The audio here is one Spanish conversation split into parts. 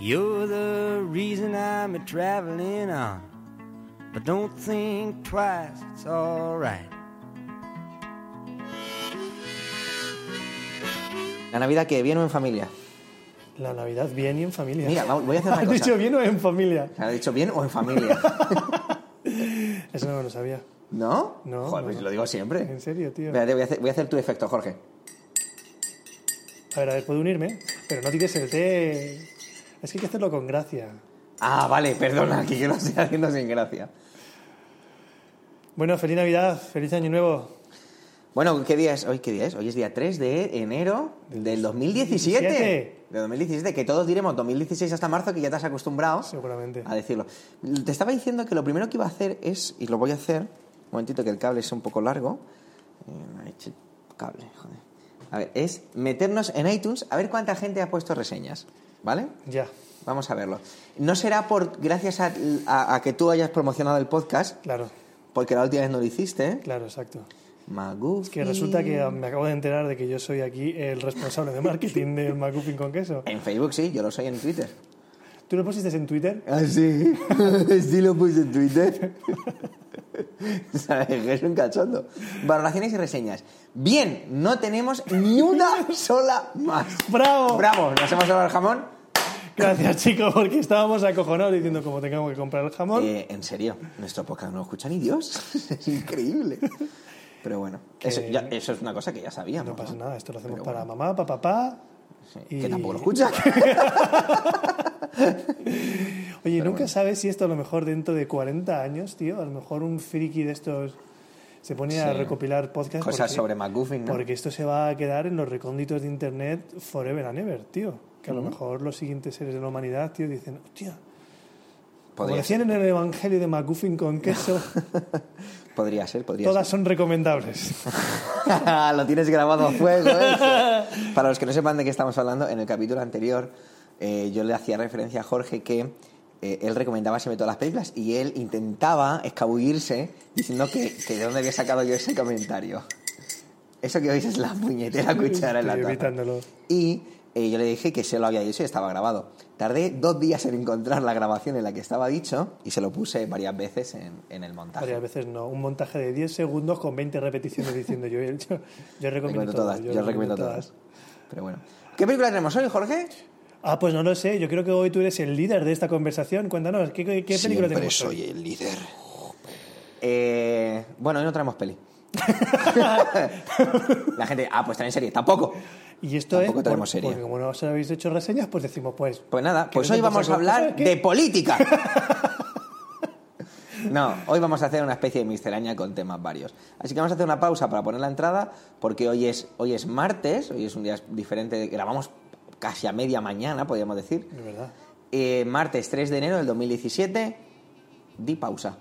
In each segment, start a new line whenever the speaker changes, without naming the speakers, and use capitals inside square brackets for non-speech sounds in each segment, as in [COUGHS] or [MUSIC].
You're the reason I'm a traveling on. But don't think twice, it's alright.
¿La Navidad qué? ¿Bien o en familia?
La Navidad bien y en familia.
Mira, voy a hacer una [LAUGHS]
¿Has
cosa.
dicho bien o en familia?
¿Se ha dicho bien o en familia? [LAUGHS]
Eso no me lo sabía.
¿No?
No,
Joder,
no,
pues
no.
lo digo siempre.
En serio, tío.
Espérate, voy a hacer, voy a hacer tu efecto, Jorge.
A ver, a ver, puedo unirme, pero no tires el té. Es que hay que hacerlo con gracia.
Ah, vale, perdona, que yo lo estoy haciendo sin gracia.
Bueno, feliz Navidad, feliz Año Nuevo.
Bueno, ¿qué día es? ¿Hoy qué día es? Hoy es día 3 de enero del 2017.
2017.
De 2017, que todos diremos 2016 hasta marzo, que ya te has acostumbrado
Seguramente.
a decirlo. Te estaba diciendo que lo primero que iba a hacer es, y lo voy a hacer, un momentito que el cable es un poco largo. Eh, me ha hecho cable, joder. A ver, es meternos en iTunes a ver cuánta gente ha puesto reseñas, ¿vale?
Ya,
Vamos a verlo. No será por gracias a, a- a que tú hayas promocionado el podcast,
claro,
porque la última vez no lo hiciste.
claro, exacto.
Magoo.
Es que resulta que me acabo de enterar de que yo soy aquí el responsable de marketing del McGuffin con queso.
En Facebook sí, yo lo soy en Twitter.
¿Tú lo pusiste en Twitter?
¿Ah, sí? [LAUGHS] sí lo puse en Twitter. [LAUGHS] ¿Sabes? Es un cachondo. Valoraciones y reseñas. Bien, no tenemos ni una sola más.
¡Bravo!
¡Bravo! ¿Nos hemos llevado el jamón?
Gracias, chicos, porque estábamos acojonados diciendo cómo tengamos que comprar el jamón.
Eh, en serio, nuestro podcast no lo escucha ni Dios. [LAUGHS] es increíble. Pero bueno, eso, ya- eso es una cosa que ya sabíamos.
no pasa nada, esto lo hacemos
Pero
para
bueno,
mamá, para papá.
sí,
y-
Que tampoco lo escucha. [LAUGHS]
Oye, nunca sabes si esto a lo mejor dentro de 40 años, tío, a lo mejor un friki de estos se pone a recopilar podcasts.
Cosas
porque-
sobre McGuffin, ¿no?
Porque esto se va a quedar en los recónditos de internet forever and ever, tío. Que a lo mejor los siguientes seres de la humanidad, tío, dicen, hostia, como decían
ser,
en el Evangelio de McGuffin con queso, [LAUGHS]
podría ser. Podría
todas son recomendables. [LAUGHS]
Lo tienes grabado a fuego, eso. Para los que no sepan de qué estamos hablando, en el capítulo anterior eh, yo le hacía referencia a Jorge que eh, él recomendaba siempre todas las películas y él intentaba escabullirse diciendo que, que de dónde había sacado yo ese comentario. Eso que oís es la puñetera cuchara en la
evitándolo.
Y eh, yo le dije que se lo había dicho y estaba grabado. Tardé dos días en encontrar la grabación en la que estaba dicho y se lo puse varias veces en, en el montaje.
Varias veces no. Un montaje de 10 segundos con 20 repeticiones diciendo yo, yo, yo [LAUGHS] recomiendo
Recomiendo todas, yo, recomiendo todas. Pero bueno. ¿Qué película tenemos hoy, Jorge?
Ah, pues no lo sé. Yo creo que hoy tú eres el líder de esta conversación. Cuéntanos, ¿qué, qué- película tenemos hoy?
el líder. Eh, bueno, hoy no traemos peli. [LAUGHS] La gente, ah, pues traen serie. Tampoco.
Y esto
Tampoco
es
tenemos
por-
serie.
porque como no os habéis hecho reseñas, pues decimos, pues...
Pues nada, pues
¿queréis
hoy vamos a hablar de política. [LAUGHS] No, hoy vamos a hacer una especie de miscelánea con temas varios. Así que vamos a hacer una pausa para poner la entrada, porque hoy es, hoy es martes, hoy es un día diferente, grabamos casi a media mañana, podríamos decir.
De verdad.
Eh, martes 3 de enero del 2017, di pausa.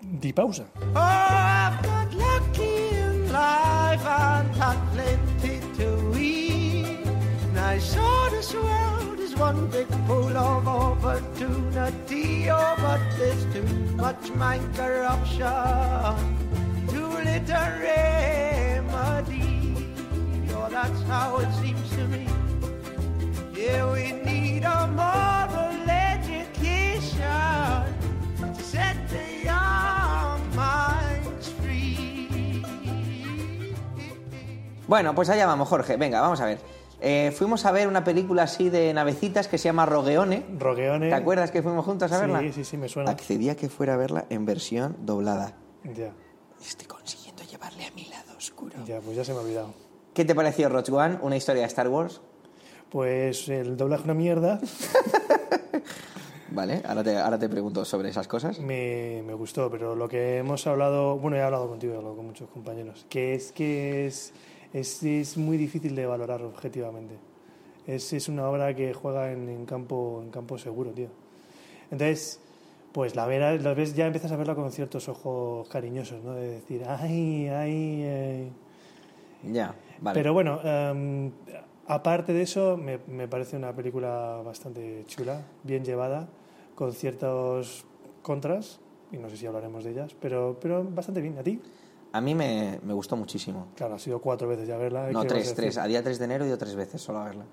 Di pausa.
Oh, I've got lucky in life, I've got plenty to eat. And I saw this world is one big pool of opportunity. Oh, but there's too much mind corruption, too little remedy. Oh, that's how it seems to me. Yeah, we need a moral education to set the young minds free.
Bueno, pues allá vamos, Jorge. Venga, vamos a ver. Eh, fuimos a ver una película así de navecitas que se llama Rogueone.
Rogueone.
¿Te acuerdas que fuimos juntos a verla?
Sí, sí, sí, me suena.
Accedí a que fuera a verla en versión doblada.
Ya,
Estoy consiguiendo llevarle a mi lado oscuro.
ya, pues ya se me ha olvidado.
¿Qué te pareció Rogue One, una historia de Star Wars?
Pues el doblaje una mierda. [LAUGHS]
Vale, ahora te, ahora te pregunto sobre esas cosas.
Me, me gustó, pero lo que hemos hablado, bueno, he hablado contigo, he hablado con muchos compañeros, que es que es, es, es muy difícil de valorar objetivamente. Es, es una obra que juega en, en campo, en campo seguro, tío. Entonces, pues la, vera, la ves, ya empiezas a verla con ciertos ojos cariñosos, ¿no? De decir, ay, ay, ay.
Ya, vale.
Pero bueno, em, aparte de eso, me, me parece una película bastante chula, bien llevada, con ciertos contras, y no sé si hablaremos de ellas, pero, pero bastante bien. ¿A ti?
A mí me, me gustó muchísimo.
Claro, ha sido cuatro veces ya verla.
No,
¿qué vas a
tres, tres. A día 3 de enero he ido tres veces solo a verla.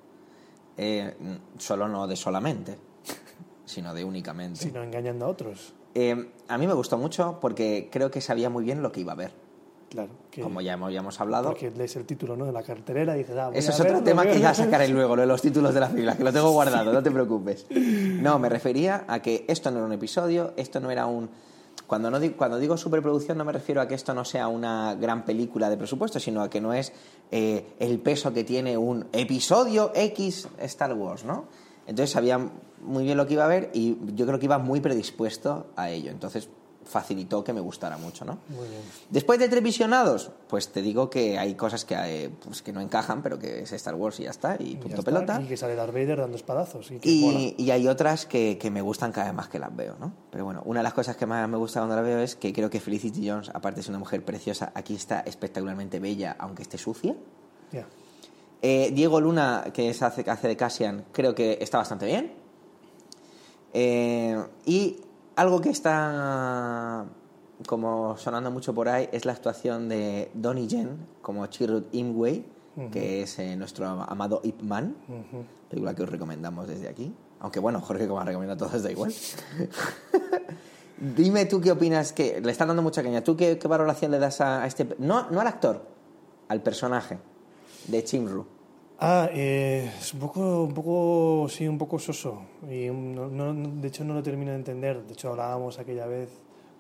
Eh, solo no de solamente, [LAUGHS] sino de únicamente.
Sino engañando a otros.
Eh, a mí me gustó mucho porque creo que sabía muy bien lo que iba a ver.
Claro. Que,
Como ya hemos hablado.
Porque lees el título ¿no? de la cartelera y dices, ah,
Eso es otro tema que ya sacaré luego, lo de los títulos de las películas, que lo tengo [LAUGHS] guardado, no te preocupes. No, me refería a que esto no era un episodio, esto no era un... Cuando, no cuando digo superproducción no me refiero a que esto no sea una gran película de presupuesto, sino a que no es eh, el peso que tiene un episodio X Star Wars, ¿no? Entonces sabía muy bien lo que iba a ver y yo creo que iba muy predispuesto a ello. Entonces facilitó que me gustara mucho, ¿no?
Muy bien.
Después de tres visionados, pues te digo que hay cosas que, eh, pues que no encajan, pero que es Star Wars y ya está, y punto
está,
pelota.
Y que sale Darth Vader dando espadazos. Y, que.
Y, y hay otras que, que me gustan cada vez más que las veo, ¿no? Pero bueno, una de las cosas que más me gusta cuando las veo es que creo que Felicity Jones, aparte de ser una mujer preciosa, aquí está espectacularmente bella, aunque esté sucia. Eh, Diego Luna, que es hace, hace de Cassian, creo que está bastante bien. Eh, y algo que está como sonando mucho por ahí es la actuación de Donnie Yen como Chirrut Imway, que es eh, nuestro amado Ip Man, película que os recomendamos desde aquí. Aunque bueno, Jorge, como ha recomendado todos, da igual. [LAUGHS] Dime tú qué opinas, que le están dando mucha caña. ¿Tú qué, qué valoración le das a, a este... No, no al actor, al personaje de Chimru.
Ah, eh, es un poco, un poco, sí, un poco soso. Y no- de hecho no lo termino de entender. De hecho hablábamos aquella vez,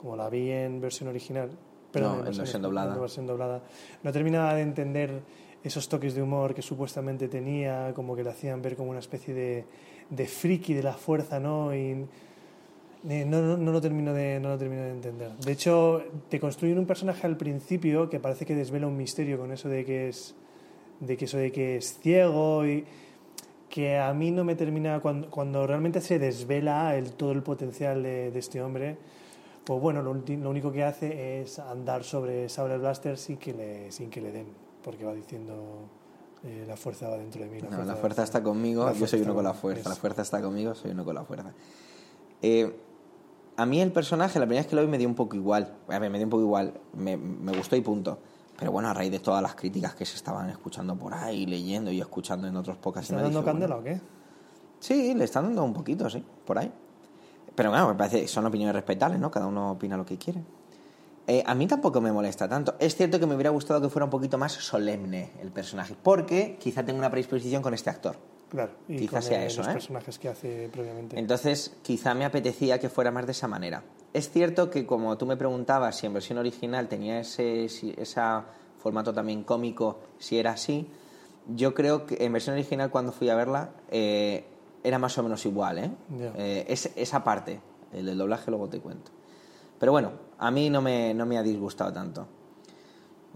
como la vi en versión original, pero
No, en versión doblada.
en versión doblada. No terminaba de entender esos toques de humor que supuestamente tenía, como que le hacían ver como una especie de, de friki de la fuerza, ¿no? Y eh, no, no, no lo termino de, no lo termino de entender. De hecho, te construyen un personaje al principio que parece que desvela un misterio con eso de que es de que eso de que es ciego y que a mí no me termina cuando, cuando realmente se desvela el, todo el potencial de, de este hombre pues bueno lo, lo único que hace es andar sobre Sabre Blaster sin que le, sin que le den porque va diciendo eh, la fuerza va dentro de mí
No, la fuerza está conmigo, yo soy uno con la fuerza. La fuerza está conmigo, soy uno con la fuerza. Eh, a mí el personaje, la primera vez que lo vi me dio un poco igual. A ver, me dio un poco igual. Me, me gustó y punto. Pero bueno, a raíz de todas las críticas que se estaban escuchando por ahí, leyendo y escuchando en otros podcasts.
¿Está dando
dije,
candela
bueno,
o qué?
Sí, le están dando un poquito, sí, por ahí. Pero bueno, me parece, son opiniones respetables, ¿no? Cada uno opina lo que quiere. Eh, a mí tampoco me molesta tanto. Es cierto que me hubiera gustado que fuera un poquito más solemne el personaje, porque quizá tengo una predisposición con este actor.
Claro, y
Quizás
con
sea
eh,
eso,
los
¿eh?
personajes que hace previamente.
Entonces, quizá me apetecía que fuera más de esa manera. Es cierto que, como tú me preguntabas si en versión original tenía ese si- esa formato también cómico, si era así, yo creo que en versión original, cuando fui a verla, eh, era más o menos igual. ¿eh? Eh, es- esa parte, el del doblaje, luego te cuento. Pero bueno, a mí no me, no me ha disgustado tanto.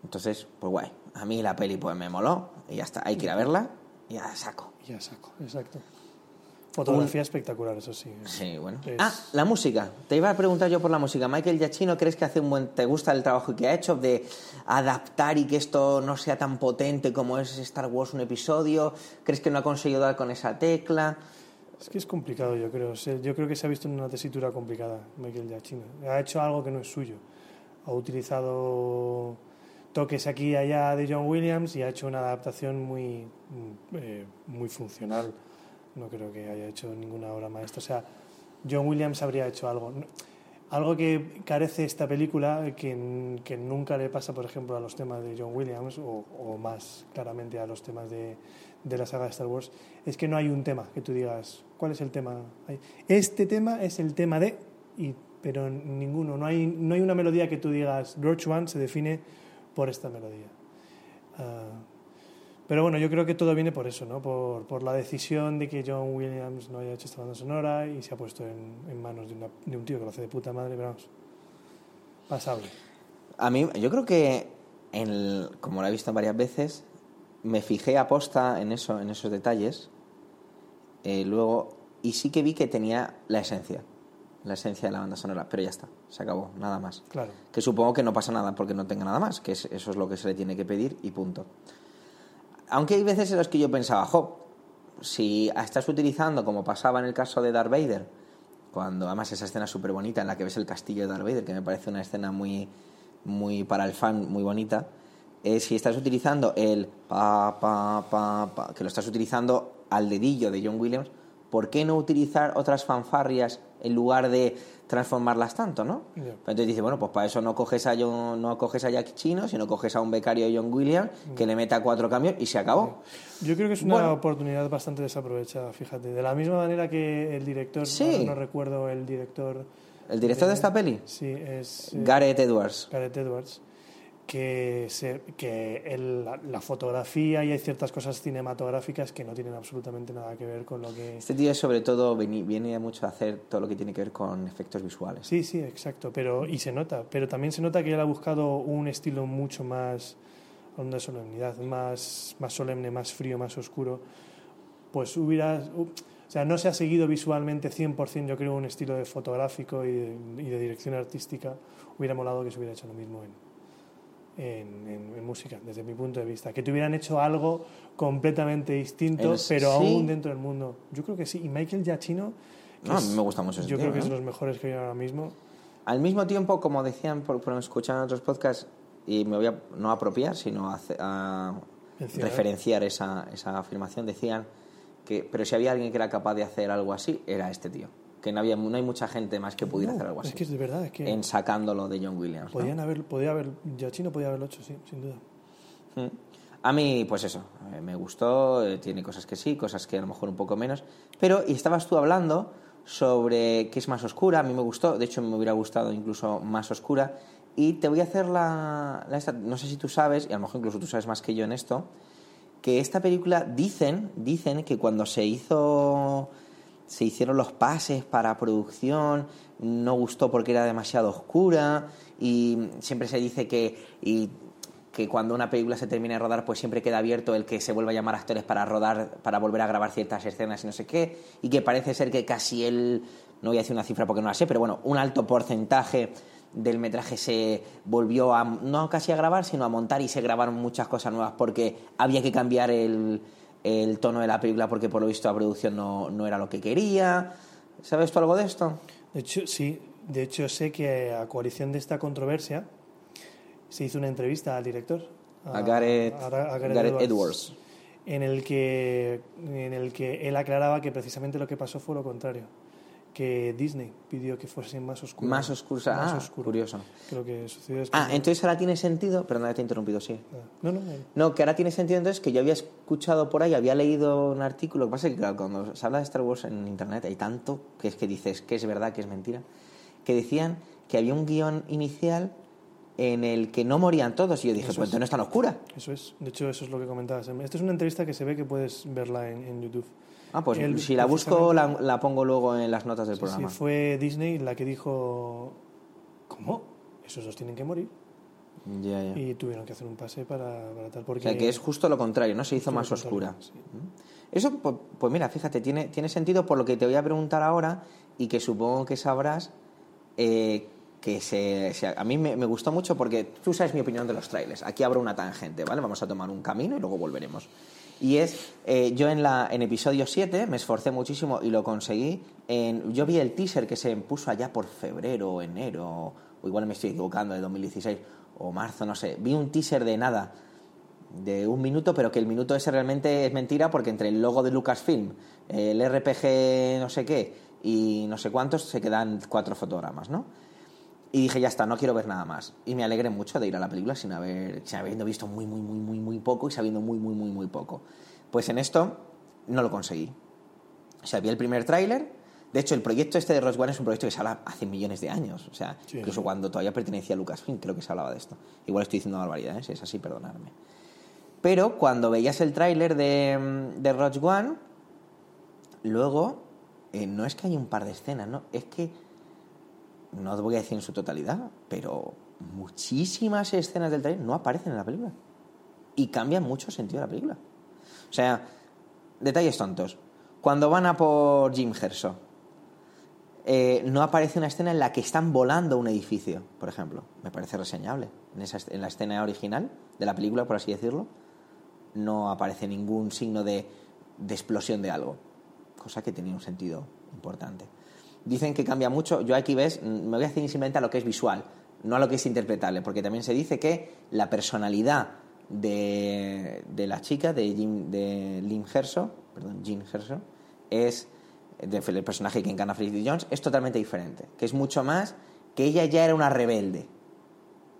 Entonces, pues guay. A mí la peli pues me moló y ya está. Hay que ir a verla y ya saco.
Ya saco, exacto. Fotografía espectacular, eso sí.
Sí, bueno.
Es-
Ah, la música. Te iba a preguntar yo por la música. Michael Giacchino, ¿crees que hace un buen... ¿Te gusta el trabajo que ha hecho de adaptar y que esto no sea tan potente como es Star Wars un episodio? ¿Crees que no ha conseguido dar con esa tecla?
Es que es complicado, yo creo. Yo creo que se ha visto en una tesitura complicada, Michael Giacchino. Ha hecho algo que no es suyo. Ha utilizado toques aquí y allá de John Williams y ha hecho una adaptación muy, mm, eh, muy funcional. No creo que haya hecho ninguna obra maestra. O sea, John Williams habría hecho algo. Algo que carece esta película, que, que nunca le pasa, por ejemplo, a los temas de John Williams, o, más claramente a los temas de, de la saga de Star Wars, es que no hay un tema que tú digas, ¿cuál es el tema? Este tema es el tema de, y, pero ninguno, no hay, no hay una melodía que tú digas, Roach One se define por esta melodía. Ah, pero bueno, yo creo que todo viene por eso, ¿no? Por, por la decisión de que John Williams no haya hecho esta banda sonora y se ha puesto en, en manos de, una- de un tío que lo hace de puta madre, pero vamos, pasable.
A mí, yo creo que, en el- como lo he visto varias veces, me fijé aposta en eso, en esos detalles. eh, luego, y sí que vi que tenía la esencia, la esencia de la banda sonora, pero ya está, se acabó, nada más.
Claro.
Que supongo que no pasa nada porque no tenga nada más, que es- eso es lo que se le tiene que pedir y punto. Aunque hay veces en las que yo pensaba, jo, si estás utilizando, como pasaba en el caso de Darth Vader, cuando además esa escena súper bonita en la que ves el castillo de Darth Vader, que me parece una escena muy, muy para el fan, muy bonita, eh, si estás utilizando el pa, pa, pa, pa, que lo estás utilizando al dedillo de John Williams, ¿por qué no utilizar otras fanfarrias en lugar de transformarlas tanto, no? Entonces dice, bueno, pues para eso no coges a John, no coges a Jack Chino, sino coges a un becario de John Williams que le meta cuatro cambios y se acabó.
Yo creo que es una
Bueno.
oportunidad bastante desaprovechada, fíjate. De la misma manera que el director,
Sí.
no recuerdo el director.
¿El director de esta peli?
Sí, es. eh,
Gareth Edwards.
Gareth Edwards, que, se, que el- la, fotografía y hay ciertas cosas cinematográficas que no tienen absolutamente nada que ver con lo que...
Este tío sobre todo veni- viene mucho a hacer todo lo que tiene que ver con efectos visuales.
Sí, sí, exacto, pero, y se nota, pero también se nota que él ha buscado un estilo mucho más, onda de solemnidad, más, más solemne, más frío, más oscuro, pues hubiera... O sea, no se ha seguido visualmente 100%, yo creo, un estilo de fotográfico y de, y de dirección artística. Hubiera molado que se hubiera hecho lo mismo en, en, en- en música, desde mi punto de vista. Que te hubieran hecho algo completamente distinto,
El-
pero
sí.
aún dentro del mundo. Yo creo que sí. Y Michael Giacchino...
No, a
es-
mí me gusta mucho
Yo
tío,
creo que
¿eh?
es de los mejores que hay ahora mismo.
Al mismo tiempo, como decían por, por escuchar en otros podcasts, y me voy a no a apropiar, sino a, a
Mencionar.
referenciar esa, esa afirmación, decían que, pero si había alguien que era capaz de hacer algo así, era este tío. Que no, había, no hay mucha gente más que pudiera
No,
hacer algo así.
Es que es de verdad, es que
En sacándolo de John Williams. ¿no?
podían haber, podía haber, Giacchino podía haberlo hecho, sí, sin duda.
Mm. A mí, pues eso, eh, me gustó, eh, tiene cosas que sí, cosas que a lo mejor un poco menos. Pero, y estabas tú hablando sobre que es más oscura, a mí me gustó, de hecho me hubiera gustado incluso más oscura. Y te voy a hacer la, la esta- no sé si tú sabes, y a lo mejor incluso tú sabes más que yo en esto, que esta película dicen, dicen que cuando se hizo se hicieron los pases para producción, no gustó porque era demasiado oscura y siempre se dice que y que cuando una película se termina de rodar pues siempre queda abierto el que se vuelva a llamar actores para rodar para volver a grabar ciertas escenas y no sé qué y que parece ser que casi él no voy a decir una cifra porque no la sé pero bueno un alto porcentaje del metraje se volvió a no casi a grabar sino a montar y se grabaron muchas cosas nuevas porque había que cambiar el, el tono de la película porque por lo visto la producción no, no era lo que quería ¿sabes tú algo de esto?
De hecho, sí, de hecho sé que a coalición de esta controversia se hizo una entrevista al director.
A Gareth-
a- a
Gareth Edwards.
En el, que, en el que él aclaraba que precisamente lo que pasó fue lo contrario. Que Disney pidió que fuese más oscuro.
Más oscuro,
Más
ah,
oscuro.
curioso.
Creo que sucedió esto.
Ah, entonces ahora tiene sentido, perdón, te he interrumpido, sí.
No, no, no.
No, que ahora tiene sentido entonces que yo había escuchado por ahí, había leído un artículo, lo que pasa es que claro, cuando se habla de Star Wars en internet hay tanto que es que dices que es verdad, que es mentira, que decían que había un guion inicial en el que no morían todos y yo dije,
Eso
pues
es.
entonces no es tan oscura.
Eso es. De hecho, eso es lo que comentabas. Esta es una entrevista que se ve que puedes verla en, en YouTube.
Ah, pues si la busco la, pongo luego en las notas del
Sí,
programa.
sí, fue Disney la que dijo, ¿cómo? Esos dos tienen que morir.
Ya, ya.
Y tuvieron que hacer un pase para, para tal.
O
Porque
sea, que es justo lo contrario, ¿no? Se hizo más oscura.
sí.
Eso, pues, pues mira, fíjate, tiene, tiene sentido por lo que te voy a preguntar ahora y que supongo que sabrás eh, que se, se- a mí me, me gustó mucho porque tú sabes mi opinión de los trailers. Aquí abro una tangente, ¿vale? Vamos a tomar un camino y luego volveremos. Y es, eh, yo en, la, en episodio 7 me esforcé muchísimo y lo conseguí. En, yo vi el teaser que se puso allá por febrero o enero, o igual me estoy equivocando, de 2016, o marzo, no sé. Vi un teaser de nada, de un minuto, pero que el minuto ese realmente es mentira porque entre el logo de Lucasfilm, el RPG no sé qué y no sé cuántos se quedan cuatro fotogramas, ¿no? Y dije, ya está, no quiero ver nada más. Y me alegré mucho de ir a la película sin, haber, sin habiendo visto muy, muy, muy, muy, muy poco y sabiendo muy, muy, muy, muy poco. Pues en esto no lo conseguí. O sea, vi el primer tráiler. De hecho, el proyecto este de One es un proyecto que se habla hace millones de años. O sea,
Sí.
incluso cuando todavía pertenecía a Lucasfilm, creo que se hablaba de esto. Igual estoy diciendo barbaridades, si es así, perdonadme. Pero cuando veías el tráiler de, de Rogue One, luego, eh, no es que haya un par de escenas, ¿no? Es que, no os voy a decir en su totalidad, pero muchísimas escenas del tráiler no aparecen en la película. Y cambian mucho el sentido de la película. O sea, detalles tontos. Cuando van a por Jim Herso, eh, no aparece una escena en la que están volando un edificio, por ejemplo. Me parece reseñable. En, esa, en la escena original de la película, por así decirlo, no aparece ningún signo de, de explosión de algo. Cosa que tenía un sentido importante. Dicen que cambia mucho. Yo aquí ves, mm, me voy a hacer simplemente a lo que es visual, no a lo que es interpretable, porque también se dice que la personalidad de, de la chica, de, Jim, de Lim Herso, perdón, Jim Herso, es de- el personaje que encarna Felicity Jones, es totalmente diferente. Que es mucho más que ella ya era una rebelde.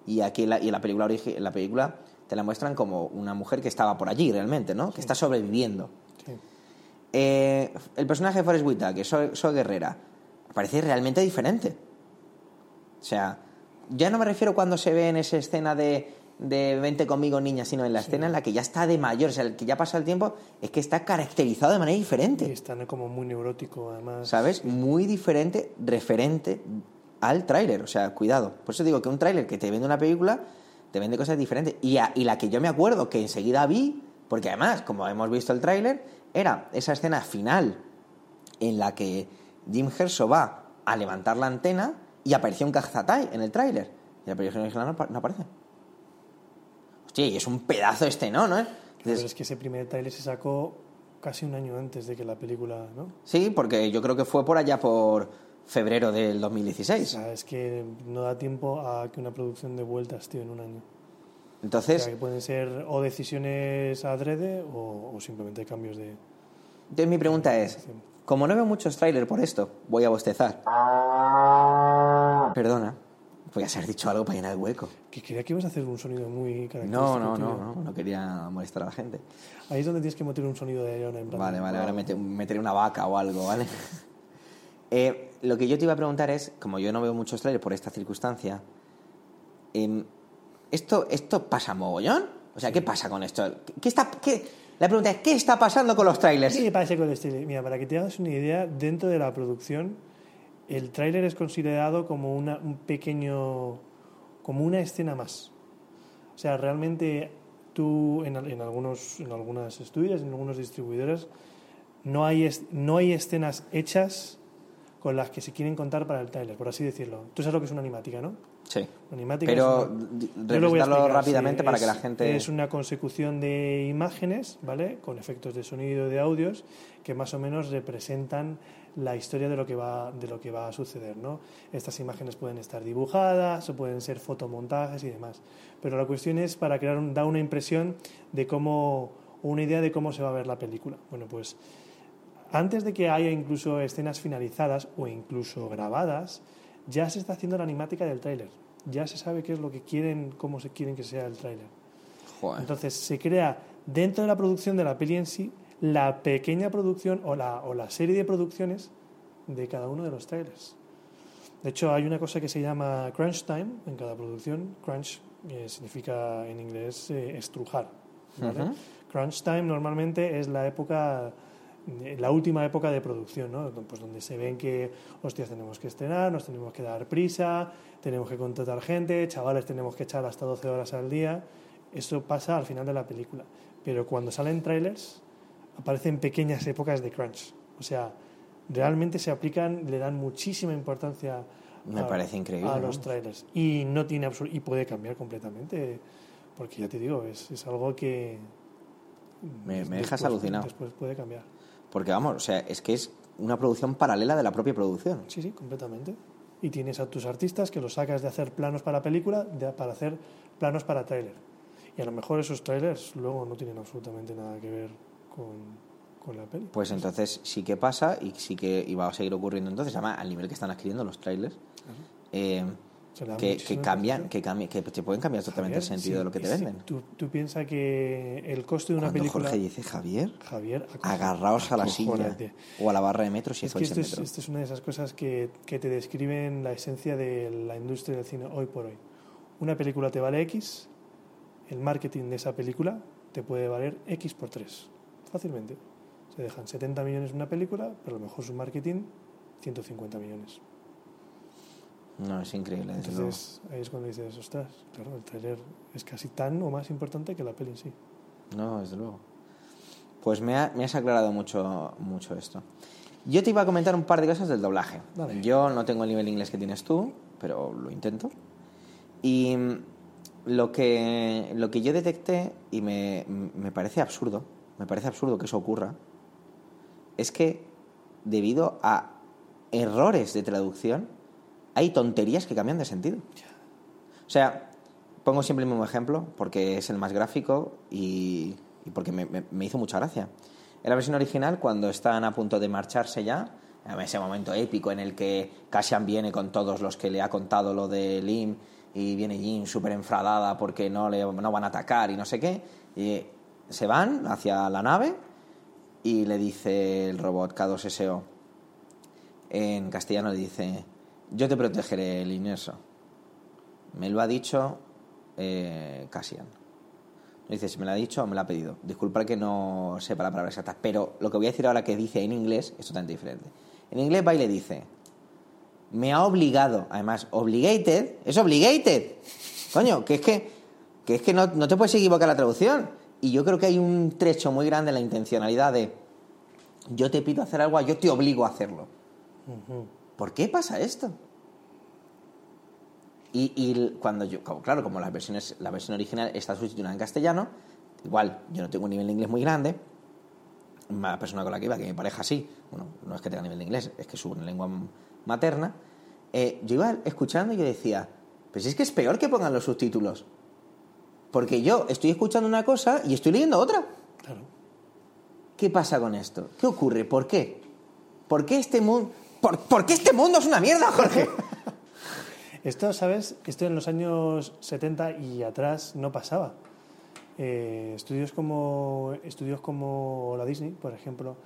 Y aquí en la, y en la película en la película te la muestran como una mujer que estaba por allí realmente, ¿no? Que está sobreviviendo.
Sí.
Eh, el personaje de Forrest Whitaker, Soy, Soy Guerrera, parece realmente diferente. O sea, ya no me refiero cuando se ve en esa escena de, de Vente conmigo, niña, sino en la escena en la que ya está de mayor, o sea, el que ya pasa el tiempo, es que está caracterizado de manera
Y
diferente.
está como muy neurótico, además.
¿Sabes? Muy diferente, referente al tráiler. O sea, cuidado. Por eso digo que un tráiler que te vende una película, te vende cosas diferentes. Y, a- y la que yo me acuerdo que enseguida vi, porque además, como hemos visto el tráiler, era esa escena final en la que Jim Herso va a levantar la antena y apareció un Kazatay en el tráiler. Y la película original no, apa- no aparece. Hostia, y es un pedazo este, ¿no? ¿no?
Pero
Entonces,
es que ese primer trailer se sacó casi un año antes de que la película, ¿no?
Sí, porque yo creo que fue por allá por febrero del
O
2016.
sea, es que no da tiempo a que una producción de vueltas, tío, en un año. O
Entonces,
sea, que pueden ser o decisiones adrede o, o simplemente cambios de...
entonces mi pregunta es, como no veo muchos trailers por esto, voy a bostezar. Perdona, voy a ser dicho algo para llenar el hueco.
Que quería que ibas a hacer un sonido muy característico.
No, no, no, no, no quería molestar a la gente.
Ahí es donde tienes que meter un sonido de leona en plan.
Vale, vale, ahora mete- meteré una vaca o algo, ¿vale? [LAUGHS] Eh, lo que yo te iba a preguntar es, como yo no veo muchos trailers por esta circunstancia, em, ¿esto, ¿esto pasa mogollón? O sea, ¿qué pasa con esto? ¿Qué, qué está, qué- La pregunta es, ¿qué está pasando con los trailers?
¿Qué pasa con este? Mira, para que te hagas una idea, dentro de la producción, el tráiler es considerado como una, un pequeño, como una escena más. O sea, realmente tú en, en algunos, en algunas estudios, en algunos distribuidores, no hay, no hay escenas hechas con las que se quieren contar para el tráiler, por así decirlo. Tú sabes lo que es una animática, ¿no?
Sí.
Animática
Pero
una- explicar,
rápidamente
sí.
para que
Es-
la gente...
Es una consecución de imágenes, ¿vale? Con efectos de sonido y de audios que más o menos representan la historia de lo que va, de lo que va a suceder, ¿no? Estas imágenes pueden estar dibujadas o pueden ser fotomontajes y demás. Pero la cuestión es para crear un, da una impresión de cómo, una idea de cómo se va a ver la película. Bueno, pues antes de que haya incluso escenas finalizadas o incluso grabadas, ya se está haciendo la animática del tráiler. Ya se sabe qué es lo que quieren, cómo se quieren que sea el tráiler. Entonces se crea dentro de la producción de la peli en sí la pequeña producción o la, o la serie de producciones de cada uno de los trailers. De hecho, hay una cosa que se llama crunch time en cada producción. Crunch eh, significa en inglés eh, estrujar. Crunch time normalmente es la época, la última época de producción, ¿no? Pues donde se ven que, hostias, tenemos que estrenar, nos tenemos que dar prisa, tenemos que contratar gente, chavales, tenemos que echar hasta 12 horas al día. Eso pasa al final de la película. Pero cuando salen trailers, aparecen pequeñas épocas de crunch. O sea, realmente se aplican, le dan muchísima importancia
Me parece increíble,
a los trailers. Y no tiene y puede cambiar completamente. Porque ya te digo, es, es algo que.
Me- me
después-
dejas alucinado.
Después puede cambiar.
Porque vamos, o sea, es que es una producción paralela de la propia producción.
Sí, sí, completamente. Y tienes a tus artistas que los sacas de hacer planos para película de- para hacer planos para tráiler. Y a lo mejor esos trailers luego no tienen absolutamente nada que ver con, con la peli.
Pues entonces sí que pasa y sí que y va a seguir ocurriendo entonces, además al nivel que están adquiriendo los trailers. Eh, que, que cambian, que, cambian, que te pueden cambiar totalmente el
Javier,
sentido
sí,
de lo que te
sí,
venden.
Tú, tú piensas que el coste de una
Cuando
película...
Jorge dice Javier,
Javier,
agarraos a la silla o a la barra de metro si
Es que esto
en
es,
metro.
esto es una de esas cosas que, que te describen la esencia de la industria del cine hoy por hoy. Una película te vale X, el marketing de esa película te puede valer X por 3, fácilmente. Se dejan 70 millones en una película, pero a lo mejor su marketing 150 millones.
No, es increíble.
Entonces ahí es cuando dices, ostras, claro, el trailer es casi tan o más importante que la peli en sí.
No, desde luego. Pues me, ha- me has aclarado mucho, mucho esto. Yo te iba a comentar un par de cosas del doblaje. Yo no tengo el nivel inglés que tienes tú, pero lo intento. Y mm, lo que, lo que yo detecté, y me, me parece absurdo, me parece absurdo que eso ocurra, es que debido a errores de traducción, hay tonterías que cambian de sentido. O sea, pongo siempre el mismo ejemplo porque es el más gráfico y, y porque me, me- me hizo mucha gracia. En la versión original, cuando están a punto de marcharse ya, en ese momento épico en el que Cassian viene con todos los que le ha contado lo de Lim y viene Jin súper enfadada porque no, le, no van a atacar y no sé qué, y se van hacia la nave y le dice el robot K2SO, en castellano le dice, yo te protegeré, Lineso. Me lo ha dicho eh, Cassian. Dice, si me lo ha dicho o me lo ha pedido. Disculpa que no sepa la palabra exacta, pero lo que voy a decir ahora que dice en inglés es totalmente diferente. En inglés va dice, me ha obligado, además, obligated, es obligated. Coño, que es que, que, es que no, no te puedes equivocar la traducción. Y yo creo que hay un trecho muy grande en la intencionalidad de, yo te pido hacer algo, yo te obligo a hacerlo. ¿Por qué pasa esto? Y, cuando yo, como- claro, como las versiones, la versión original está subtitulada en castellano, igual yo no tengo un nivel de inglés muy grande, una persona con la que iba, que mi pareja sí, bueno, no es que tenga nivel de inglés, es que es su lengua materna, eh, yo iba escuchando y yo decía, pues es que es peor que pongan los subtítulos, porque yo estoy escuchando una cosa y estoy leyendo otra.
Claro.
¿Qué pasa con esto? ¿Qué ocurre? ¿Por qué? ¿Por qué este mundo... ¿Por, por qué este mundo es una mierda, Jorge? [LAUGHS]
Esto, ¿sabes? Esto en los años 70 y atrás no pasaba. Eh, estudios, como, estudios como la Disney, por ejemplo,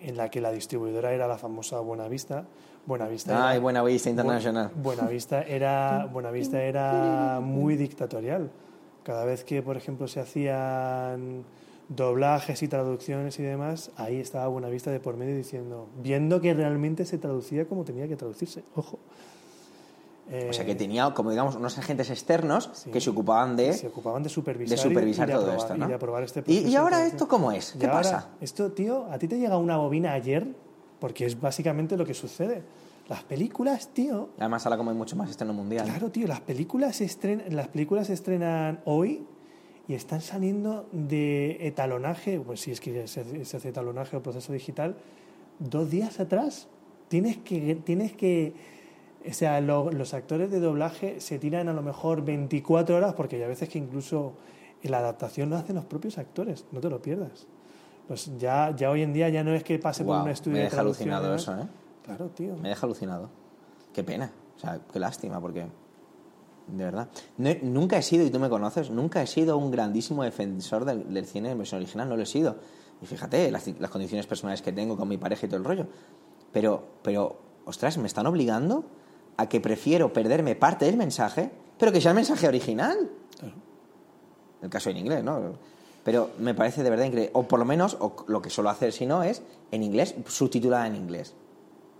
en la que la distribuidora era la famosa Buenavista. Buenavista
Ay,
era-
Buena Vista Internacional.
Bu- Buenavista era, Buenavista era muy dictatorial. Cada vez que, por ejemplo, se hacían doblajes y traducciones y demás, ahí estaba Buenavista de por medio diciendo, viendo que realmente se traducía como tenía que traducirse. Ojo.
O sea,
Eh,
que tenía, como digamos, unos agentes externos
Sí.
que se ocupaban de...
se ocupaban de supervisar,
de supervisar
y de
todo
aprobar-
esto, ¿no?
y de aprobar este
¿Y-
proceso
y
de
ahora esto cómo es?
Y
¿Qué
ahora,
pasa?
Esto, tío, a ti te llega una bobina ayer, porque es básicamente lo que sucede. Las películas, tío,
Además, ahora como hay mucho más estreno mundial.
Claro, tío, las películas se estrenan, las películas se estrenan hoy y están saliendo de etalonaje, pues si es que se, se hace etalonaje o proceso digital, dos días atrás. Tienes que, tienes que, o sea, lo- los actores de doblaje se tiran a lo mejor 24 horas porque hay a veces que incluso la adaptación lo hacen los propios actores, no te lo pierdas. Pues ya, ya hoy en día ya no es que pase por
Guau,
un estudio
me
de
deja
y
alucinado eso, ¿eh?
Claro, tío.
Me deja alucinado. Qué pena. O sea, qué lástima, porque. De verdad. No nunca he sido, y tú me conoces, nunca he sido un grandísimo defensor del, del cine en versión original, no lo he sido. Y fíjate, las, las condiciones personales que tengo con mi pareja y todo el rollo. Pero, pero, ostras, me están obligando a que prefiero perderme parte del mensaje, pero que sea el mensaje original.
Claro.
El caso en inglés, ¿no? Pero me parece de verdad increíble. O por lo menos, o lo que suelo hacer si no, es en inglés, subtitulada en inglés.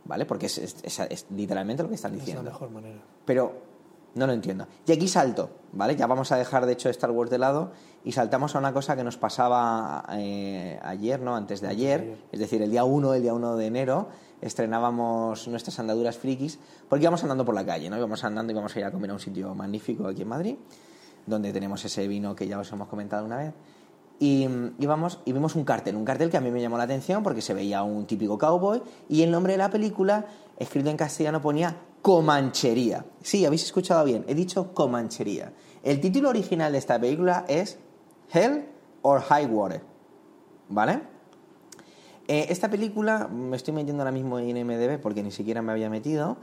¿Vale? Porque es, es- es- es literalmente lo que están
Es la
diciendo.
mejor manera.
Pero no lo entiendo. Y aquí salto, ¿vale? Ya vamos a dejar, de hecho, Star Wars de lado y saltamos a una cosa que nos pasaba eh, ayer, ¿no? Antes de ayer, es decir, el día 1, el día 1 de enero, estrenábamos nuestras andaduras frikis porque íbamos andando por la calle, ¿no? Íbamos andando y íbamos a ir a comer a un sitio magnífico aquí en Madrid, donde tenemos ese vino que ya os hemos comentado una vez. Y mm, íbamos y vimos un cartel, un cartel que a mí me llamó la atención porque se veía un típico cowboy y el nombre de la película, escrito en castellano, ponía Comanchería. Sí, habéis escuchado bien, he dicho Comanchería. El título original de esta película es Hell or High Water, ¿vale? Eh, esta película, me estoy metiendo ahora mismo en IMDB porque ni siquiera me había metido,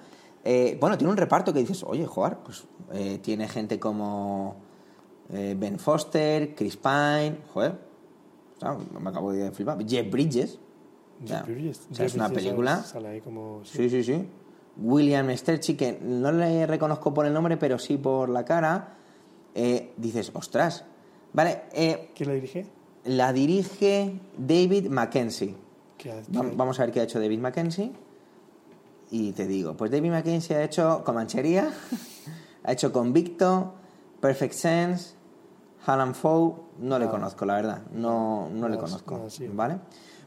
Eh, bueno, tiene un reparto que dices, oye, joder, pues eh, tiene gente como Ben Foster, Chris Pine, joder, o sea, me acabo de flipar, Jeff Bridges, o sea,
Jeff Bridges.
o sea, es
Jeff
una
Bridges
película,
sale- sale ahí como... sí.
sí, sí, sí, William Sterchi, que no le reconozco por el nombre, pero sí por la cara, eh, dices, ostras, vale, eh,
¿Quién la dirige?
la dirige David Mackenzie.
¿Qué ha-
Va-
qué-
Vamos a ver qué ha hecho David Mackenzie. Y te digo, pues David Mackenzie ha hecho Comanchería, [LAUGHS] ha hecho Convicto, Perfect Sense, Hallam Foe, no le
Nada.
conozco, la verdad, no, no le conozco,
sí.
¿vale?